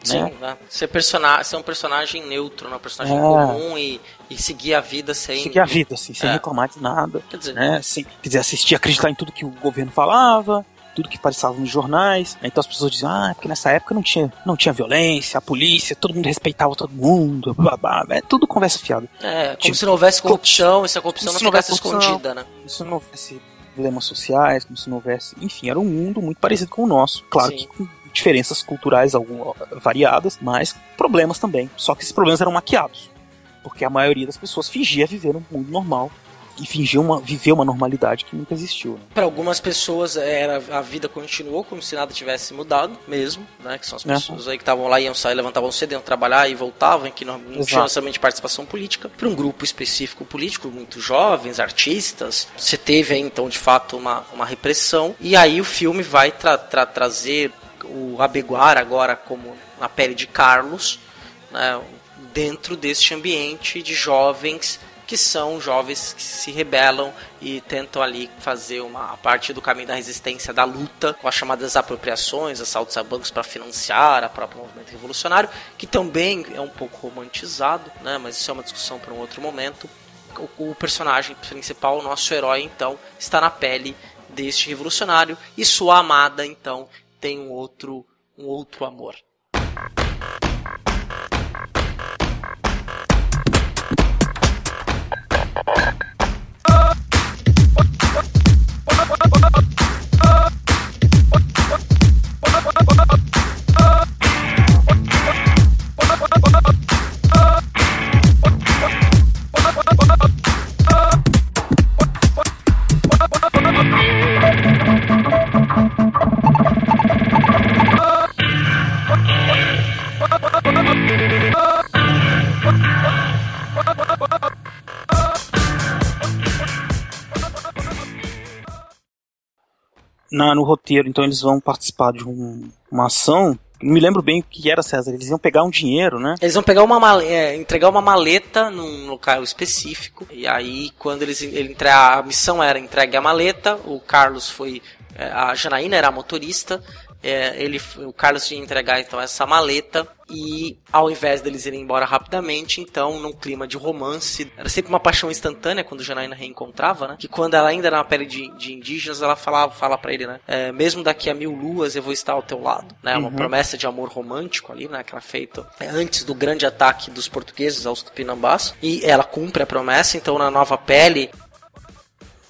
Sim, né? né? Ser, personagem, ser um personagem neutro, né? um personagem é. comum e, e seguir a vida sem. Seguir a vida, assim, sem é. reclamar de nada. Quer dizer, né? Sem, quer dizer, assistir, acreditar em tudo que o governo falava, tudo que passava nos jornais. Né? Então as pessoas diziam, ah, porque nessa época não tinha, não tinha violência, a polícia, todo mundo respeitava todo mundo, blá, blá, blá. é tudo conversa fiada. É, como tipo, se não houvesse corrupção, e se a corrupção não, não ficasse escondida, né? Se não houvesse problemas sociais, como se não houvesse. Enfim, era um mundo muito parecido com o nosso. Claro Sim. que com diferenças culturais algum, variadas, mas problemas também. Só que esses problemas eram maquiados. Porque a maioria das pessoas fingia viver um mundo normal e fingir uma, viver uma normalidade que nunca existiu. Né? Para algumas pessoas era a vida continuou como se nada tivesse mudado mesmo, né? Que são as pessoas é. aí que estavam lá iam sair, levantavam cedo, iam trabalhar e voltavam, que não, não tinha necessariamente participação política. Para um grupo específico político, muito jovens, artistas, você teve aí então de fato uma, uma repressão e aí o filme vai tra tra trazer o Abeguar agora como na pele de Carlos, né? Dentro deste ambiente de jovens que são jovens que se rebelam e tentam ali fazer uma parte do caminho da resistência da luta com as chamadas apropriações, assaltos a bancos para financiar a própria movimento revolucionário, que também é um pouco romantizado, né? Mas isso é uma discussão para um outro momento. O, o personagem principal, o nosso herói, então, está na pele deste revolucionário e sua amada, então, tem um outro um outro amor. Oh! Na, no roteiro, então eles vão participar de um, uma ação não me lembro bem o que era, César. Eles iam pegar um dinheiro, né? Eles vão pegar uma maleta, é, entregar uma maleta num local específico. E aí, quando eles ele entregar, a missão era entregue a maleta, o Carlos foi. é, A Janaína era a motorista. É, ele, o Carlos tinha que entregar então essa maleta e ao invés deles irem embora rapidamente, então num clima de romance, era sempre uma paixão instantânea quando Janaína reencontrava, né? Que quando ela ainda era na pele de, de indígenas, ela falava, fala para ele, né? É, mesmo daqui a mil luas eu vou estar ao teu lado, né? Uma Uhum. promessa de amor romântico ali, né? Que era feita é, antes do grande ataque dos portugueses aos tupinambás e ela cumpre a promessa, então na nova pele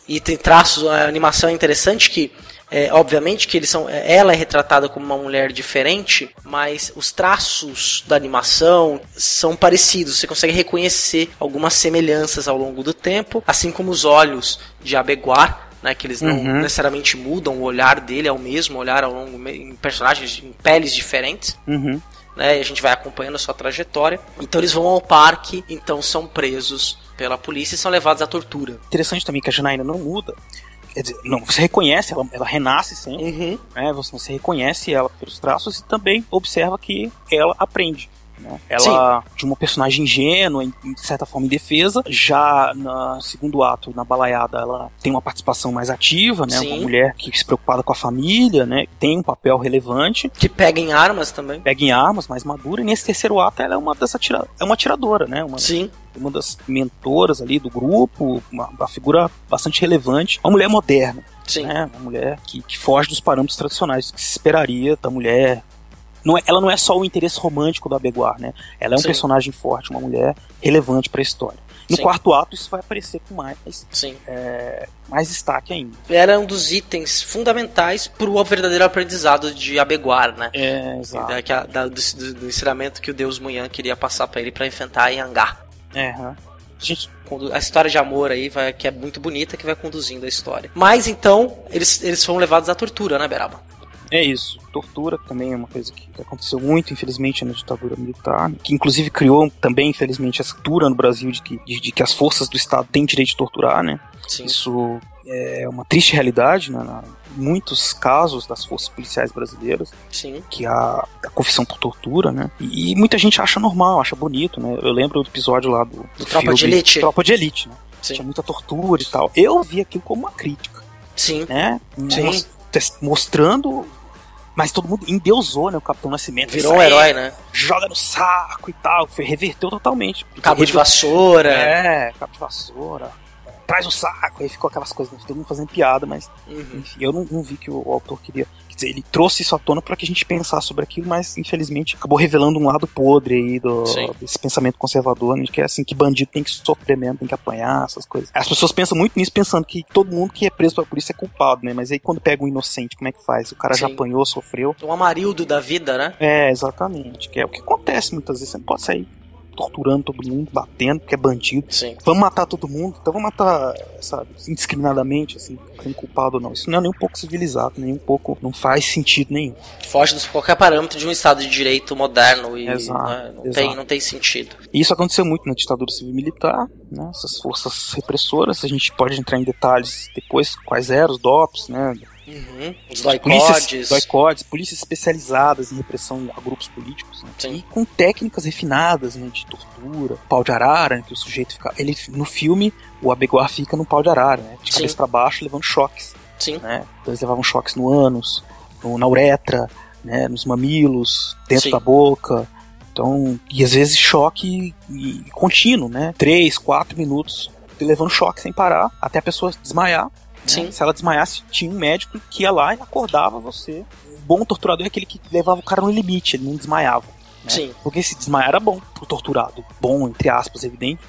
e tem traços, a animação é interessante que é, obviamente que eles são, é, ela é retratada como uma mulher diferente, mas os traços da animação são parecidos. Você consegue reconhecer algumas semelhanças ao longo do tempo, assim como os olhos de Abeguar, né, que eles não Uhum. necessariamente mudam, o olhar dele é o mesmo olhar ao longo em personagens em peles diferentes Uhum. né? E a gente vai acompanhando a sua trajetória. Então eles vão ao parque, então são presos pela polícia e são levados à tortura. Interessante também que a Janaína não muda. Quer dizer, não, você reconhece, ela, ela renasce sempre. Né? Você, você reconhece ela pelos traços e também observa que ela aprende. Né? Ela, de uma personagem ingênua, em, de certa forma indefesa, já no segundo ato, na balaiada, ela tem uma participação mais ativa, né? Sim. Uma mulher que se preocupada com a família, né? Tem um papel relevante. Que pega em armas também. Pega em armas, mais madura. E nesse terceiro ato, ela é uma das atira... é uma atiradora, né? Uma, Sim. Uma das mentoras ali do grupo, uma, uma figura bastante relevante. Uma mulher moderna. Sim. Né? Uma mulher que, que foge dos parâmetros tradicionais que se esperaria da mulher não é, ela não é só o interesse romântico da Beguar, né? Ela é um Sim. personagem forte, uma mulher relevante para a história. No Sim. quarto ato isso vai aparecer com mais, é, mais destaque ainda. Era um dos itens fundamentais pro verdadeiro aprendizado de Abeguar, né? É, exato. Da, que da- do, do- do ensinamento que o deus Munhan queria passar pra ele pra enfrentar Yangá. É, a gente A história de amor aí, vai, que é muito bonita, que vai conduzindo a história. Mas então, eles, eles foram levados à tortura, né, Beraba? É isso. Tortura também é uma coisa que aconteceu muito, infelizmente, na ditadura militar, né? que inclusive criou também, infelizmente, essa cultura no Brasil de que, de, de que as forças do Estado têm direito de torturar, né? Sim. Isso é uma triste realidade, né? Na- muitos casos das forças policiais brasileiras, Sim. que há a confissão por tortura, né? E, e muita gente acha normal, acha bonito, né? Eu lembro do episódio lá do, do Tropa de filme Elite. Tropa de Elite, né? Sim. Tinha muita tortura e tal. Eu vi aquilo como uma crítica, Sim. né? Sim. Mos- mostrando mas todo mundo endeusou, né, o Capitão Nascimento. Virou um herói, né? Joga no saco e tal. Foi, reverteu totalmente. Cabo de vassoura. É, cabo de vassoura. Traz o saco. Aí ficou aquelas coisas, né, todo mundo fazendo piada, mas Uhum. enfim, eu não, não vi que o, o autor queria. Ele trouxe isso à tona para que a gente pensasse sobre aquilo, mas infelizmente acabou revelando um lado podre aí do, Sim. desse pensamento conservador, né, que é assim que bandido tem que sofrer mesmo, tem que apanhar, essas coisas. As pessoas pensam muito nisso, pensando que todo mundo que é preso pela polícia é culpado, né? Mas aí quando pega um inocente, como é que faz? O cara já Sim. apanhou, sofreu. Um amarildo da vida, né? É, exatamente. Que é o que acontece muitas vezes. Você não pode sair torturando todo mundo, batendo, porque é bandido. Sim. Vamos matar todo mundo, então vamos matar, sabe, indiscriminadamente, assim, sendo culpado ou não. Isso não é nem um pouco civilizado, nem um pouco. Não faz sentido nenhum. Foge de qualquer parâmetro de um Estado de Direito moderno e Exato, né, não, exato. tem, não tem sentido. E isso aconteceu muito na ditadura civil-militar, né? Essas forças repressoras, a gente pode entrar em detalhes depois, quais eram os DOPs, né? Uhum. Os doicodes. doicodes, polícias especializadas em repressão a grupos políticos, né? E com técnicas refinadas, né, de tortura, pau de arara, né, que o sujeito fica, ele no filme o Abeguar fica no pau de arara, né, de Sim. cabeça para baixo, levando choques, Sim. né? Então eles levavam choques no ânus, no, na uretra, né, nos mamilos, dentro Sim. da boca. Então, e às vezes choque e- e contínuo, né? Três, quatro minutos levando choque sem parar, até a pessoa desmaiar. Né? Sim. Se ela desmaiasse, tinha um médico que ia lá e acordava você. O bom torturador é aquele que levava o cara no limite, ele não desmaiava. né? Sim. Porque se desmaiar era bom pro torturado. Bom, entre aspas, evidente.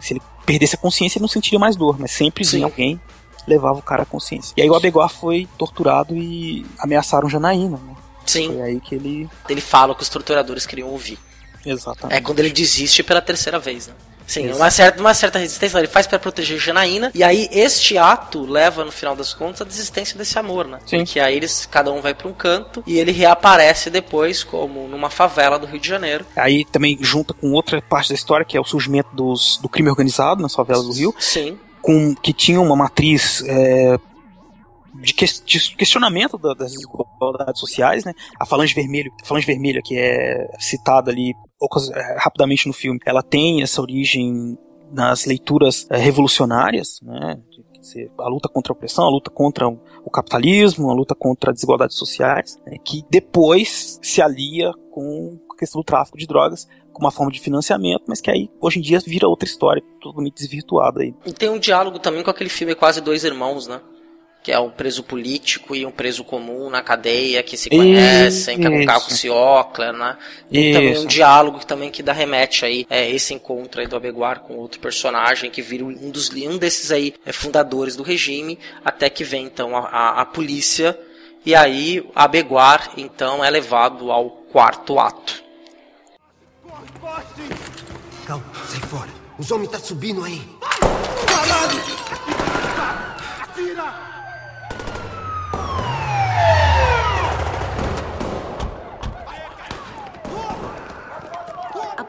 Se ele perdesse a consciência, ele não sentiria mais dor, mas sempre Sim. vinha alguém levava o cara à consciência. E aí o Abeguar foi torturado e ameaçaram Janaína, né? Sim. Foi aí que ele. Ele fala que os torturadores queriam ouvir. Exatamente. É quando ele desiste pela terceira vez, né? Sim, uma certa, uma certa resistência ele faz pra proteger Janaína, e aí este ato leva, no final das contas, à desistência desse amor, né? Sim. Porque aí eles, cada um vai pra um canto, e ele reaparece depois como numa favela do Rio de Janeiro. Aí também junta com outra parte da história, que é o surgimento dos, do crime organizado nas favelas do Rio, Sim, com, que tinha uma matriz é, de, que, de questionamento da, das desigualdades sociais, né? A Falange Vermelho, a Falange Vermelha, que é citada ali é, rapidamente no filme, ela tem essa origem nas leituras é, revolucionárias, né? a luta contra a opressão, a luta contra o capitalismo, a luta contra as desigualdades sociais, né, que depois se alia com a questão do tráfico de drogas como uma forma de financiamento, mas que aí hoje em dia vira outra história totalmente desvirtuada aí. E tem um diálogo também com aquele filme Quase Dois Irmãos, né? Que é um preso político e um preso comum na cadeia que se conhecem, que é um Caco Ciocla, né? E também um diálogo que também que dá remete aí é esse encontro aí do Abeguar com outro personagem que vira um dos um desses aí é, fundadores do regime, até que vem então a, a, a polícia e aí Abeguar então é levado ao quarto ato. Calma, sai fora. Os homens tá subindo aí. Parado! Atira!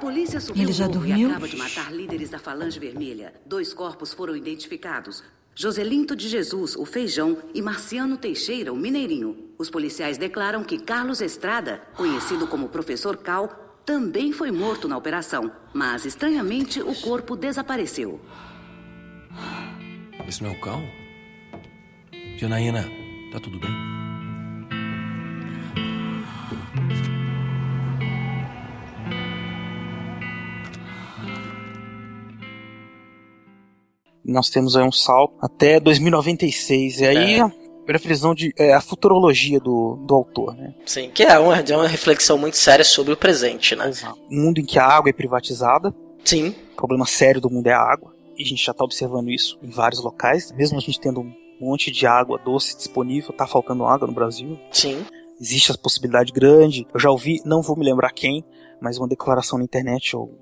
Polícia subiu Ele já dormiu? e acaba de matar líderes da Falange Vermelha. Dois corpos foram identificados. Joselinto de Jesus, o Feijão, e Marciano Teixeira, o Mineirinho. Os policiais declaram que Carlos Estrada, conhecido como Professor Cal, também foi morto na operação, mas estranhamente o corpo desapareceu. Esse não é o Cal? Janaína, tá tudo bem? Nós temos aí um salto até 2096. E aí é. a previsão de é, a futurologia do, do autor, né? Sim, que é uma, é uma reflexão muito séria sobre o presente, né? Exato. Um mundo em que a água é privatizada. Sim. O problema sério do mundo é a água. E a gente já está observando isso em vários locais. Mesmo a gente tendo um monte de água doce disponível, tá faltando água no Brasil. Sim. Existe essa possibilidade grande. Eu já ouvi, não vou me lembrar quem, mas uma declaração na internet, ou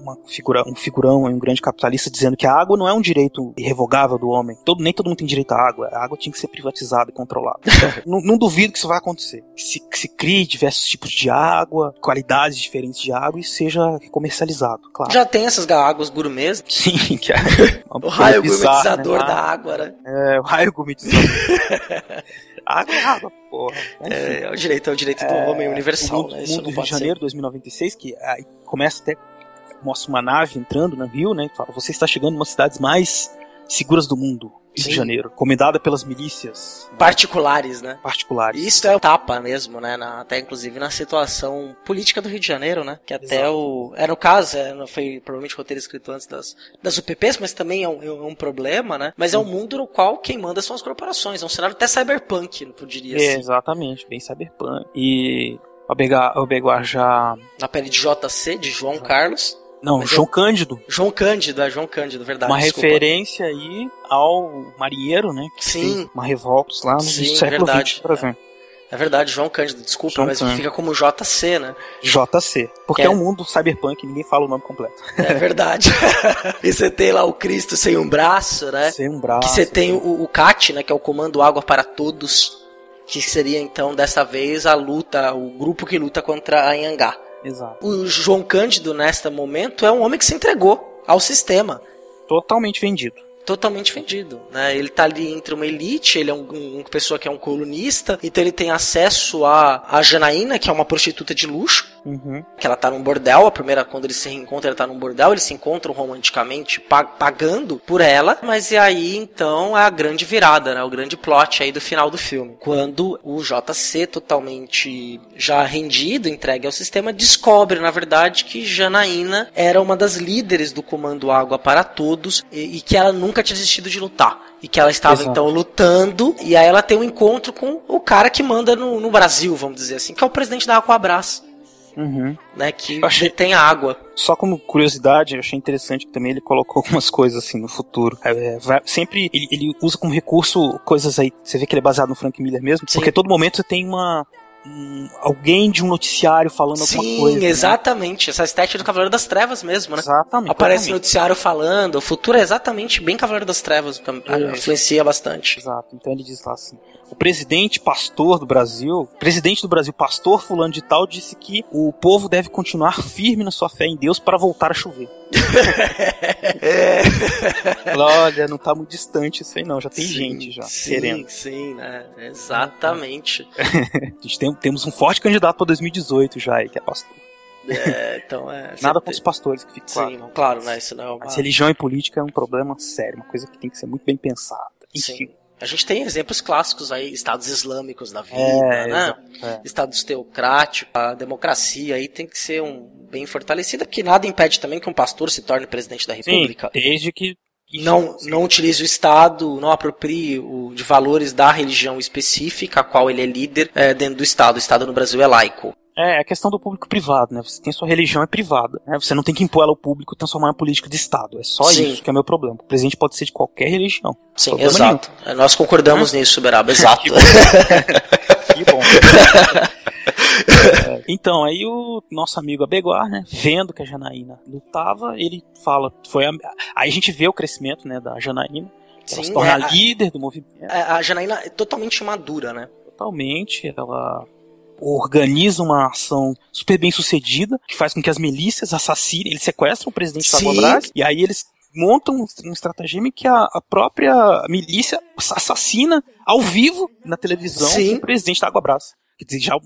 uma figura, um figurão, um grande capitalista dizendo que a água não é um direito irrevogável do homem. Todo, nem todo mundo tem direito à água. A água tinha que ser privatizada e controlada. *laughs* não, não, duvido que isso vai acontecer. Que se, que se crie diversos tipos de água, qualidades diferentes de água e seja comercializado, claro. Já tem essas águas gourmets? Sim, *laughs* que é *laughs* o raio gourmetizador né? da água, né? É, o raio gourmetizador. água é água, porra. É, é, o direito, é o direito do é, homem universal, mundo, né? Isso mundo Rio de Janeiro, 2096, que aí começa até mostra uma nave entrando no rio, né? Fala, você está chegando em uma das cidades mais seguras do mundo. Rio Sim. de Janeiro, comendada pelas milícias particulares, né? Particulares. Isso é tapa mesmo, né? Na, até inclusive na situação política do Rio de Janeiro, né? Que até Exato. o. É no caso, é, não foi provavelmente roteiro escrito antes das, das UPPs, mas também é um, é um problema, né? Mas é um mundo no qual quem manda são as corporações. É um cenário até cyberpunk, eu diria é, assim. Exatamente, bem cyberpunk. E o Beguar já. Na pele de JC, de João Carlos. Não, Mas João. Cândido. João Cândido, é João Cândido, verdade. Uma desculpa. referência aí ao marinheiro, né? Que Sim. Uma revolta lá no Sim, século verdade. XX, por exemplo. É. é verdade, João Cândido, desculpa, João mas Cândido. fica como JC, né? JC. Porque é... é um mundo cyberpunk, ninguém fala o nome completo. É verdade. *laughs* e você tem lá o Cristo sem um braço, né? Sem um braço. Que você tem o, o CAT, né? Que é o Comando Água para Todos. Que seria então, dessa vez, a luta, o grupo que luta contra a Anhangá. Exato. O João Cândido, neste momento, é um homem que se entregou ao sistema. Totalmente vendido totalmente vendido, né? Ele tá ali entre uma elite, ele é um, um, uma pessoa que é um colunista, então ele tem acesso a, a Janaína, que é uma prostituta de luxo, uhum. que ela tá num bordel, a primeira, quando eles se reencontram, ela tá num bordel, eles se encontram romanticamente, pagando por ela, mas e aí, então, é a grande virada, né? O grande plot aí do final do filme. Quando o JC, totalmente já rendido, entregue ao sistema, descobre, na verdade, que Janaína era uma das líderes do Comando Água para Todos e, e que ela nunca nunca tinha desistido de lutar. E que ela estava Exato. então lutando, e aí ela tem um encontro com o cara que manda no, no Brasil, vamos dizer assim, que é o presidente da Aquabras. Uhum. Né, que achei, tem água. Só como curiosidade, eu achei interessante que também ele colocou *laughs* algumas coisas assim no futuro. É, é vai, sempre ele, ele, usa como recurso coisas aí. Você vê que ele é baseado no Frank Miller mesmo, Sim. porque todo momento você tem uma, um, alguém de um noticiário falando Sim, alguma coisa. Sim, né? exatamente. Né? Essa estética do Cavaleiro das Trevas mesmo, né? Exatamente. Aparece o noticiário falando. O futuro é exatamente bem Cavaleiro das Trevas. É. Influencia bastante. Exato. Então ele diz lá assim: o presidente pastor do Brasil, presidente do Brasil, pastor fulano de tal, disse que o povo deve continuar firme na sua fé em Deus para voltar a chover. É. Olha, não tá muito distante isso aí não, já tem Sim, gente já sim, querendo. Sim, né? Exatamente. *laughs* A gente tem, temos um forte candidato para 2018 já aí, que é pastor. É, então é. Nada contra os pastores, que fica Sim, claro. claro, né? Isso não é uma... Mas religião e política é um problema sério, uma coisa que tem que ser muito bem pensada. Enfim. Sim. A gente tem exemplos clássicos aí, estados islâmicos da vida, É, né? é. Estados teocráticos, a democracia aí tem que ser um bem fortalecida, que nada impede também que um pastor se torne presidente da república. Sim, desde que não, não utilize o Estado, não aproprie o, de valores da religião específica a qual ele é líder é, dentro do Estado. O Estado no Brasil é laico. É, a questão do público privado, né? Você tem sua religião é privada, né? Você não tem que impor ela ao público e transformar em política de Estado. É só Sim. isso que é o meu problema. O presidente pode ser de qualquer religião. Sim, Problema exato. É, Nós concordamos nisso, Beraba, *laughs* exato. Que bom. *laughs* É, então, aí o nosso amigo Abeguar, né, vendo que a Janaína lutava, ele fala, foi a- aí a gente vê o crescimento, né, da Janaína, ela Sim, se torna é, a- líder do movimento, É, a Janaína é totalmente madura, né? totalmente, ela organiza uma ação super bem sucedida, que faz com que as milícias assassinem, eles sequestram o presidente da Sim. Brás, e aí eles montam um, um estratagema que a, a própria milícia assassina ao vivo na televisão Sim. o presidente da Água Brás. Dizer, já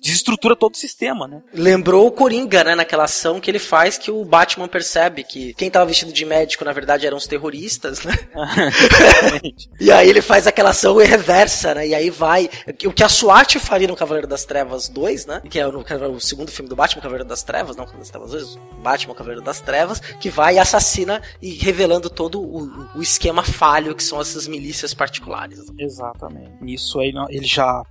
desestrutura todo o sistema, né? Lembrou o Coringa, né, naquela ação que ele faz que o Batman percebe que quem tava vestido de médico na verdade eram os terroristas, né? *laughs* e aí ele faz aquela ação reversa, né? E aí vai o que a SWAT faria no Cavaleiro das Trevas 2, né? Que é o, o segundo filme do Batman, Cavaleiro das Trevas, não Cavaleiro das Trevas 2, Batman, Cavaleiro das Trevas, que vai e assassina e revelando todo o, o esquema falho que são essas milícias particulares. Exatamente. Nisso aí ele já.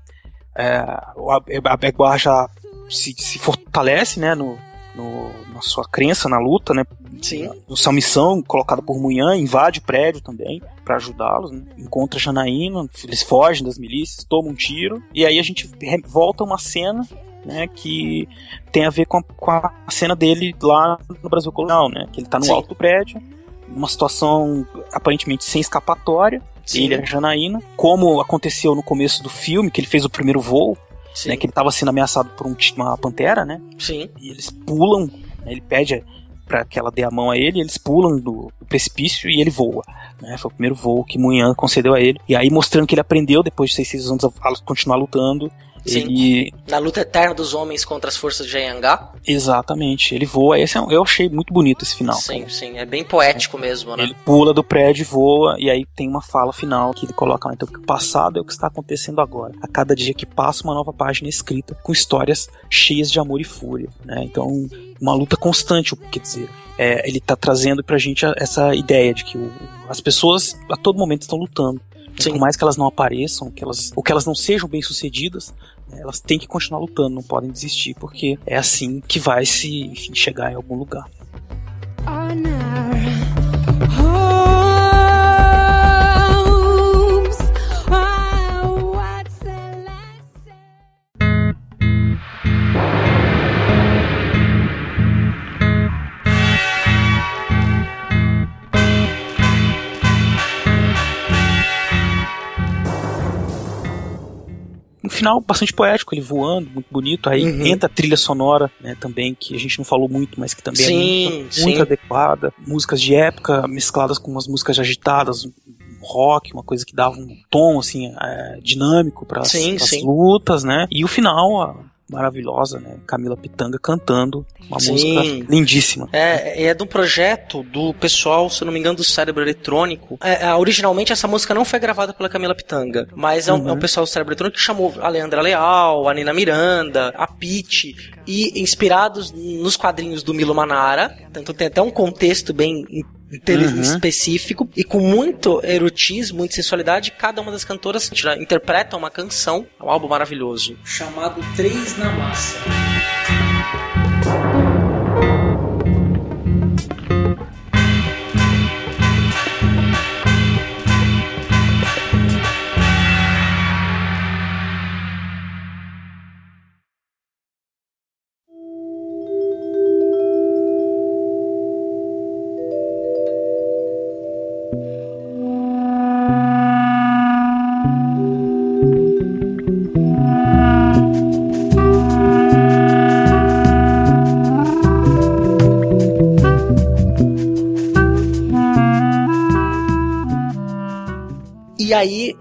É, o Abe- Abeguar já se, se fortalece, né, no, no- na sua crença na luta, né? Sim. Na sua missão colocada por Munhan, invade o prédio também para ajudá-los, né? encontra Janaína, eles fogem das milícias, tomam um tiro e aí a gente volta a uma cena né, que tem a ver com a, com a cena dele lá no Brasil colonial, né? Que ele tá no Sim. alto do prédio, numa situação aparentemente sem escapatória. Sim. Ele e a Janaína, como aconteceu no começo do filme, que ele fez o primeiro voo, né, que ele estava sendo ameaçado por um uma pantera, né? Sim. E eles pulam, né, ele pede para que ela dê a mão a ele, eles pulam do, do precipício e ele voa. Né? Foi o primeiro voo que Munhan concedeu a ele. E aí mostrando que ele aprendeu depois de 600 anos a, a continuar lutando. Sim. Ele Na luta eterna dos homens contra as forças de Anhangá. exatamente, ele voa. Esse é um- eu achei muito bonito esse final. Sim, sim, é bem poético mesmo, né? Ele pula do prédio, voa, e aí tem uma fala final que ele coloca lá. Então, o passado é o que está acontecendo agora. A cada dia que passa, uma nova página escrita, com histórias cheias de amor e fúria. Né? Então, uma luta constante, quer dizer. é, ele está trazendo pra gente a- essa ideia de que o- as pessoas a todo momento estão lutando. Sim. Por mais que elas não apareçam, que elas, ou que elas não sejam bem sucedidas, né, elas têm que continuar lutando, não podem desistir, porque é assim que vai se enfim, chegar em algum lugar. um final bastante poético, ele voando, muito bonito. Aí Uhum. entra a trilha sonora, né, também, que a gente não falou muito, mas que também Sim, é muito, muito adequada. Músicas de época mescladas com umas músicas agitadas, um rock, uma coisa que dava um tom, assim, é, dinâmico para as lutas, né? E o final, maravilhosa, né? Camila Pitanga cantando uma Sim. música lindíssima. É, é de um projeto do pessoal, se não me engano, do Cérebro Eletrônico. É, é, originalmente essa música não foi gravada pela Camila Pitanga, mas é um, Uhum. é um pessoal do Cérebro Eletrônico que chamou a Leandra Leal, a Nina Miranda, a Pete, e inspirados nos quadrinhos do Milo Manara. Então tem até um contexto bem Uhum. específico e com muito erotismo, muita sensualidade. Cada uma das cantoras tira- interpreta uma canção, é um álbum maravilhoso chamado Três na Massa.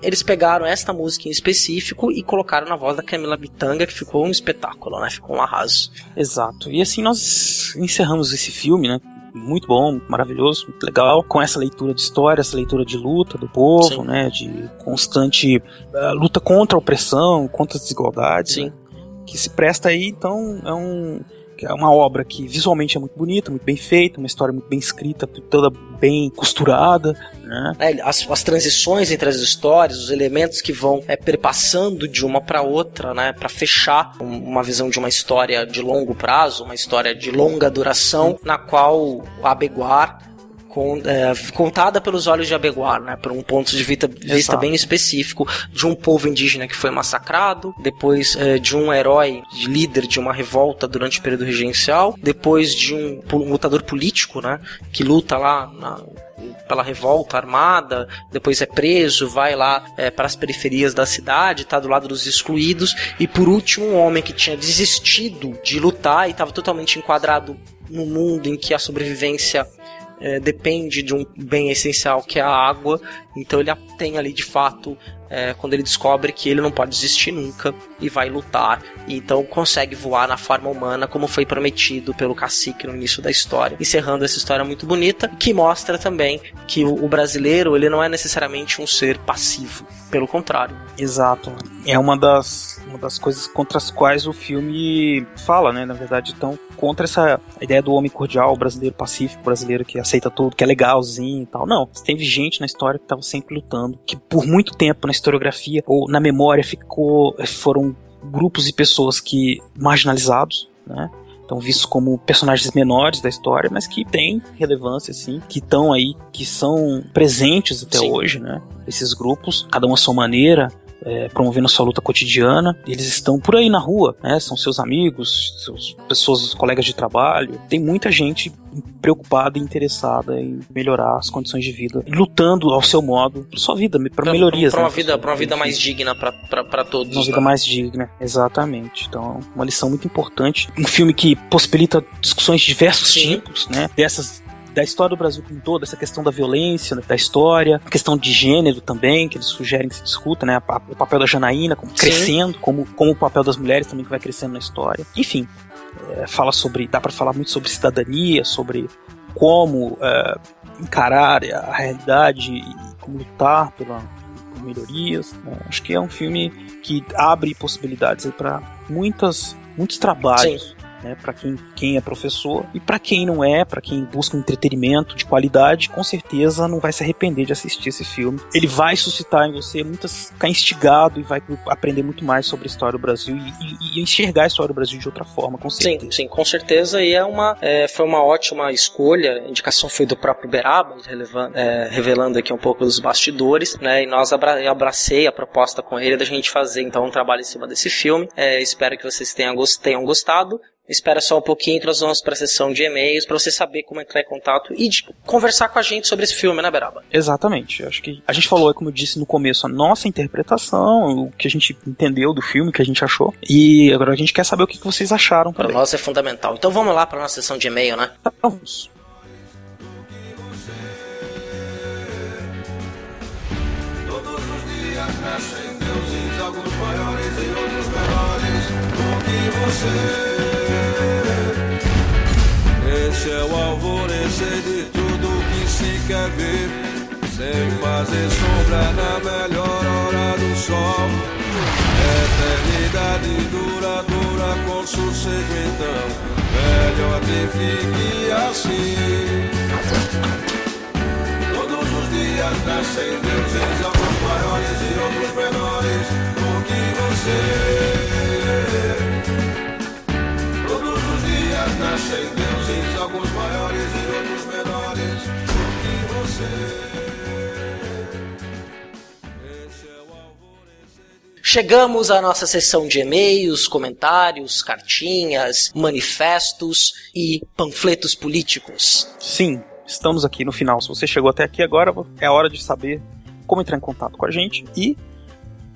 Eles pegaram esta música em específico e colocaram na voz da Camila Bitanga, que ficou um espetáculo, né? Ficou um arraso. Exato. E assim nós encerramos esse filme, né? muito bom, maravilhoso, muito legal, com essa leitura de história, essa leitura de luta do povo, Sim. né, de constante uh, luta contra a opressão, contra as desigualdades, Sim. Né, que se presta aí, então é um é uma obra que visualmente é muito bonita, muito bem feita, uma história muito bem escrita, toda bem costurada, né? É, as, as, transições entre as histórias, os elementos que vão é, perpassando de uma para outra, né, para fechar uma visão de uma história de longo prazo, uma história de longa duração, na qual o Abeguar com, é, contada pelos olhos de Abeguar, né, por um ponto de vista, vista bem específico de um povo indígena que foi massacrado, depois é, de um herói, de líder de uma revolta durante o período regencial, depois de um, um lutador político, né, que luta lá na, pela revolta armada, depois é preso, vai lá é, para as periferias da cidade, está do lado dos excluídos, e por último um homem que tinha desistido de lutar e estava totalmente enquadrado no mundo em que a sobrevivência é, depende de um bem essencial que é a água, então ele tem ali de fato é, quando ele descobre que ele não pode desistir nunca e vai lutar, e então consegue voar na forma humana como foi prometido pelo cacique no início da história, encerrando essa história muito bonita que mostra também que o, o brasileiro ele não é necessariamente um ser passivo, pelo contrário. Exato, é uma das uma das coisas contra as quais o filme fala, né? Na verdade, então contra essa ideia do homem cordial, brasileiro pacífico, brasileiro que aceita tudo, que é legalzinho e tal. Não, teve gente na história que estava sempre lutando, que por muito tempo na historiografia ou na memória ficou foram grupos e pessoas que marginalizados, né? Então vistos como personagens menores da história, mas que têm relevância, assim, que estão aí, que são presentes até Sim. hoje, né? Esses grupos, cada um à sua maneira, é, promovendo a sua luta cotidiana. Eles estão por aí na rua, né? São seus amigos, seus pessoas, colegas de trabalho. Tem muita gente preocupada e interessada em melhorar as condições de vida, lutando ao seu modo para sua vida, para melhorias. Para uma né, vida, para uma vida mais digna para todos. Uma vida né? mais digna, exatamente. Então, uma lição muito importante. Um filme que possibilita discussões de diversos Sim. tipos, né? Dessas da história do Brasil como todo, essa questão da violência, da história, a questão de gênero também, que eles sugerem que se discuta, né? O papel da Janaína como, crescendo, como, como o papel das mulheres também que vai crescendo na história. Enfim, é, fala sobre. dá para falar muito sobre cidadania, sobre como é, encarar a realidade e como lutar pela, por melhorias. Né? Acho que é um filme que abre possibilidades para muitas muitos trabalhos Sim né, para quem, quem é professor e para quem não é, para quem busca um entretenimento de qualidade, com certeza não vai se arrepender de assistir esse filme. Ele vai suscitar em você muitas ficar instigado e vai aprender muito mais sobre a história do Brasil e, e, e enxergar a história do Brasil de outra forma, com certeza. Sim, sim, com certeza e é uma é, foi uma ótima escolha. A indicação foi do próprio Beraba, é, revelando aqui um pouco dos bastidores, né? E nós abra abracei a proposta com ele da gente fazer então um trabalho em cima desse filme. É, espero que vocês tenham, tenham gostado. Espera só um pouquinho que nós vamos para a sessão de e-mails para você saber como entrar em contato e conversar com a gente sobre esse filme, né, Beraba? Exatamente. Acho que a gente falou, como eu disse no começo, a nossa interpretação, o que a gente entendeu do filme, o que a gente achou. E agora a gente quer saber o que vocês acharam Para nós é fundamental. Então vamos lá para nossa sessão de e-mail, né? Vamos. Você. Esse é o alvorecer de tudo que se quer ver. Sem fazer sombra na melhor hora do sol. Eternidade duradoura com sossego então. Melhor que fique assim. Todos os dias nascem deuses, alguns maiores e outros menores do que você. Alguns maiores e outros menores do que você. Chegamos à nossa sessão de e-mails, comentários, cartinhas, manifestos e panfletos políticos. Sim, estamos aqui no final. Se você chegou até aqui agora, é a hora de saber como entrar em contato com a gente e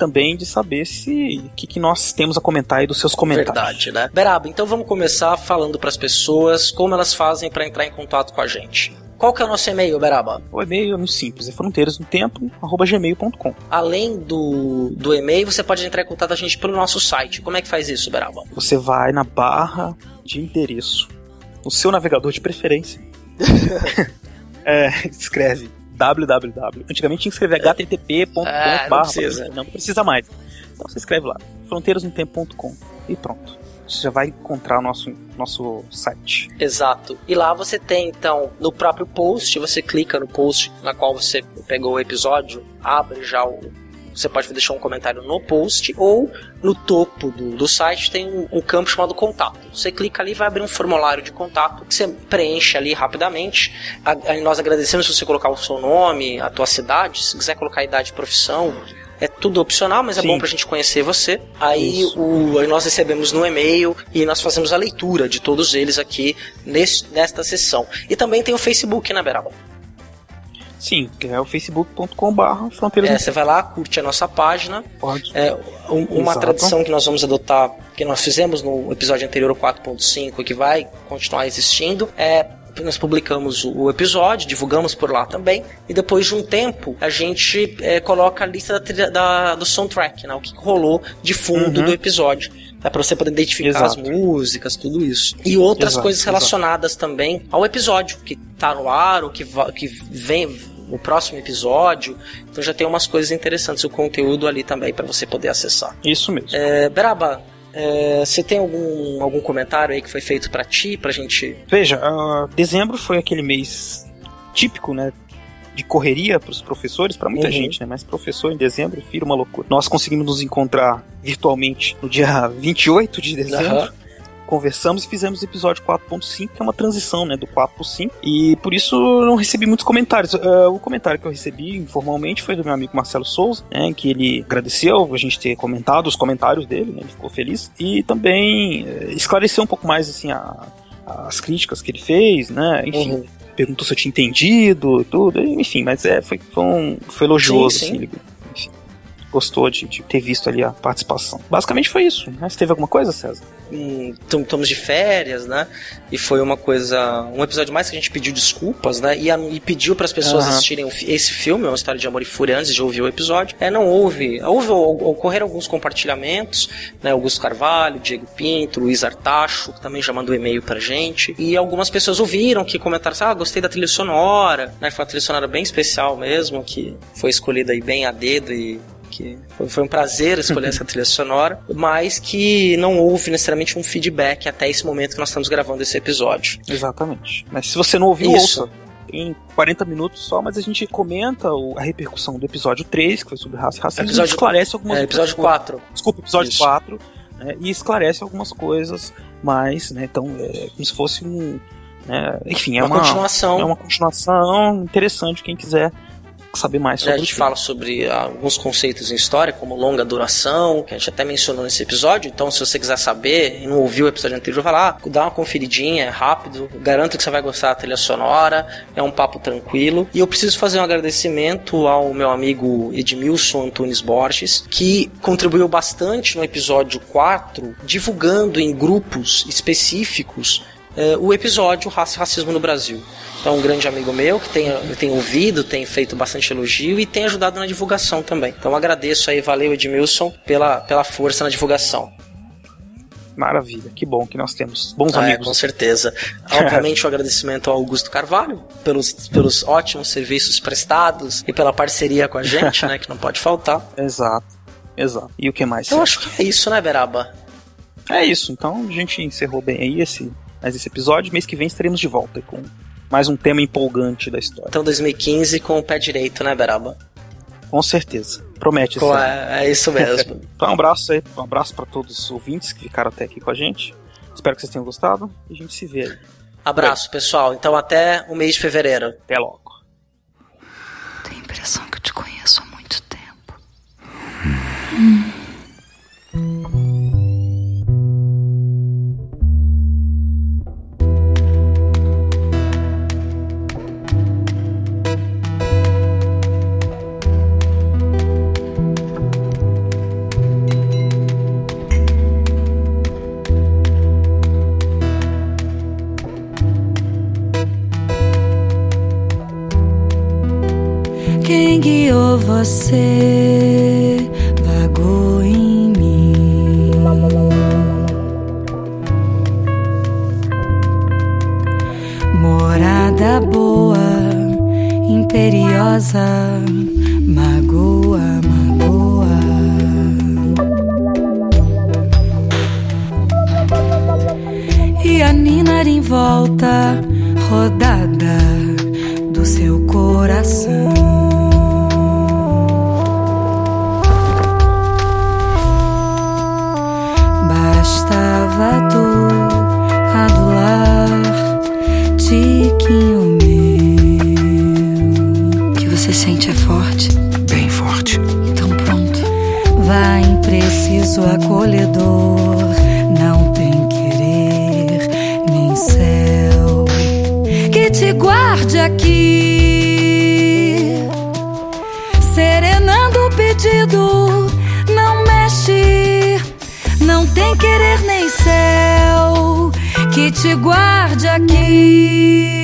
também de saber se o que, que, nós temos a comentar aí dos seus comentários. Verdade, né? Beraba, então vamos começar falando para as pessoas como elas fazem para entrar em contato com a gente. Qual que é o nosso e-mail, Beraba? O e-mail é muito simples, é fronteirasnotempo.gmail.com Além do, do e-mail, você pode entrar em contato com a gente pelo nosso site. Como é que faz isso, Beraba? Você vai na barra de endereço, no seu navegador de preferência. *laughs* *laughs* é, escreve www. Antigamente tinha que escrever http.com. Ah, não precisa. Não precisa mais. Então você escreve lá, fronteirasnotempo.com e pronto. Você já vai encontrar o nosso, nosso site. Exato. E lá você tem, então, no próprio post, você clica no post na qual você pegou o episódio, abre já o. Você pode deixar um comentário no post ou no topo do, do site tem um, um campo chamado contato. Você clica ali vai abrir um formulário de contato que você preenche ali rapidamente. A, a, nós agradecemos se você colocar o seu nome, a tua cidade, se quiser colocar a idade e profissão, é tudo opcional, mas é Sim. bom pra gente conhecer você. Aí o, aí nós recebemos no e-mail e nós fazemos a leitura de todos eles aqui nesse, nesta sessão. E também tem o Facebook, né, Beraba? Sim, que é o facebook.com.br fronteiras É, você vai lá, curte a nossa página. Pode. É, um- uma Exato. tradição que nós vamos adotar, que nós fizemos no episódio anterior, o 4.5, e que vai continuar existindo, é nós publicamos o episódio, divulgamos por lá também, e depois de um tempo a gente é, coloca a lista da, da- do soundtrack, né, o que rolou de fundo Uhum. do episódio. É pra você poder identificar Exato. as músicas, tudo isso. E outras Exato, coisas exato. relacionadas também ao episódio, que tá no ar, ou que, que vem o próximo episódio. Então já tem umas coisas interessantes, o conteúdo ali também para você poder acessar. Isso mesmo. É, Beraba, é, você tem algum, algum comentário aí que foi feito para ti, pra gente. Veja, ah, dezembro foi aquele mês típico, né? De correria para os professores, para muita Uhum. gente, né? Mas professor em dezembro, vira uma loucura. Nós conseguimos nos encontrar virtualmente no dia *laughs* 28 de dezembro. Aham. Conversamos e fizemos o episódio 4.5, que é uma transição, né, do 4 pro 5. E por isso não recebi muitos comentários. Ah, o comentário que eu recebi informalmente foi do meu amigo Marcelo Souza, né, que ele agradeceu a gente ter comentado os comentários dele, né, ele ficou feliz. E também eh, esclareceu um pouco mais, assim, a- as críticas que ele fez, né, enfim. Uhum. Perguntou se eu tinha entendido e tudo, enfim, mas é, foi, foi, um, foi elogioso, Sim, sim. assim, ele, gostou de, de ter visto ali a participação. Basicamente foi isso, né? Você teve alguma coisa, César? Hum, tam- Estamos de férias, né? E foi uma coisa. Um episódio mais que a gente pediu desculpas, né? E, a- e pediu para as pessoas Aham. assistirem esse filme, é uma história de amor e fúria, antes de ouvir o episódio. É, não houve. Houve, ocorreram alguns compartilhamentos, né? Augusto Carvalho, Diego Pinto, Luiz Artacho, que também já mandou e-mail pra gente. E algumas pessoas ouviram que comentaram assim: ah, gostei da trilha sonora, né? Foi uma trilha sonora bem especial mesmo, que foi escolhida aí bem a dedo e que foi, um prazer escolher essa *laughs* trilha sonora, mas que não houve necessariamente um feedback até esse momento que nós estamos gravando esse episódio. Exatamente. Mas se você não ouviu, Isso. ouça. Em 40 minutos só, mas a gente comenta o- a repercussão do episódio 3, que foi sobre raça e racismo, Episódio- e esclarece algumas é, episódio outras 4. coisas. Desculpa, episódio Isso. 4. né, e esclarece algumas coisas mais, né? Então, é como se fosse um. né, enfim, é Uma uma, continuação. É uma continuação interessante, quem quiser saber mais sobre a gente fala sobre alguns conceitos em história, como longa duração, que a gente até mencionou nesse episódio. Então, se você quiser saber e não ouviu o episódio anterior, vai lá, dá uma conferidinha, é rápido. Garanto que você vai gostar da trilha sonora, é um papo tranquilo. E eu preciso fazer um agradecimento ao meu amigo Edmilson Antunes Borges, que contribuiu bastante no episódio 4, divulgando em grupos específicos eh, o episódio Raça e Racismo no Brasil. Então, um grande amigo meu que tem, tem ouvido, tem feito bastante elogio e tem ajudado na divulgação também. Então, agradeço aí, valeu Edmilson, pela, pela força na divulgação. Maravilha, que bom que nós temos bons Ah, é, amigos. com certeza. *laughs* Obviamente, o agradecimento ao Augusto Carvalho pelos, pelos ótimos serviços prestados e pela parceria com a gente, né, que não pode faltar. *laughs* Exato, exato. E o que mais? Eu acho que é isso, né, Beraba? É isso, então a gente encerrou bem aí esse, mais esse episódio. Mês que vem estaremos de volta com mais um tema empolgante da história. Então, 2015 com o pé direito, né, Beraba? Com certeza. Promete esse é, é isso mesmo. *laughs* então um abraço aí, um abraço para todos os ouvintes que ficaram até aqui com a gente. Espero que vocês tenham gostado e a gente se vê aí. Abraço, pessoal. Então, até o mês de fevereiro. Até logo. Tenho a impressão que eu te conheço há muito tempo. quem guiou você vagou em mim. Morada boa, imperiosa, magoa, magoa. E a Nina em volta. sorriso é acolhedor. Não tem querer nem céu que te guarde aqui. Serenando o pedido, não mexe. Não tem querer nem céu que te guarde aqui.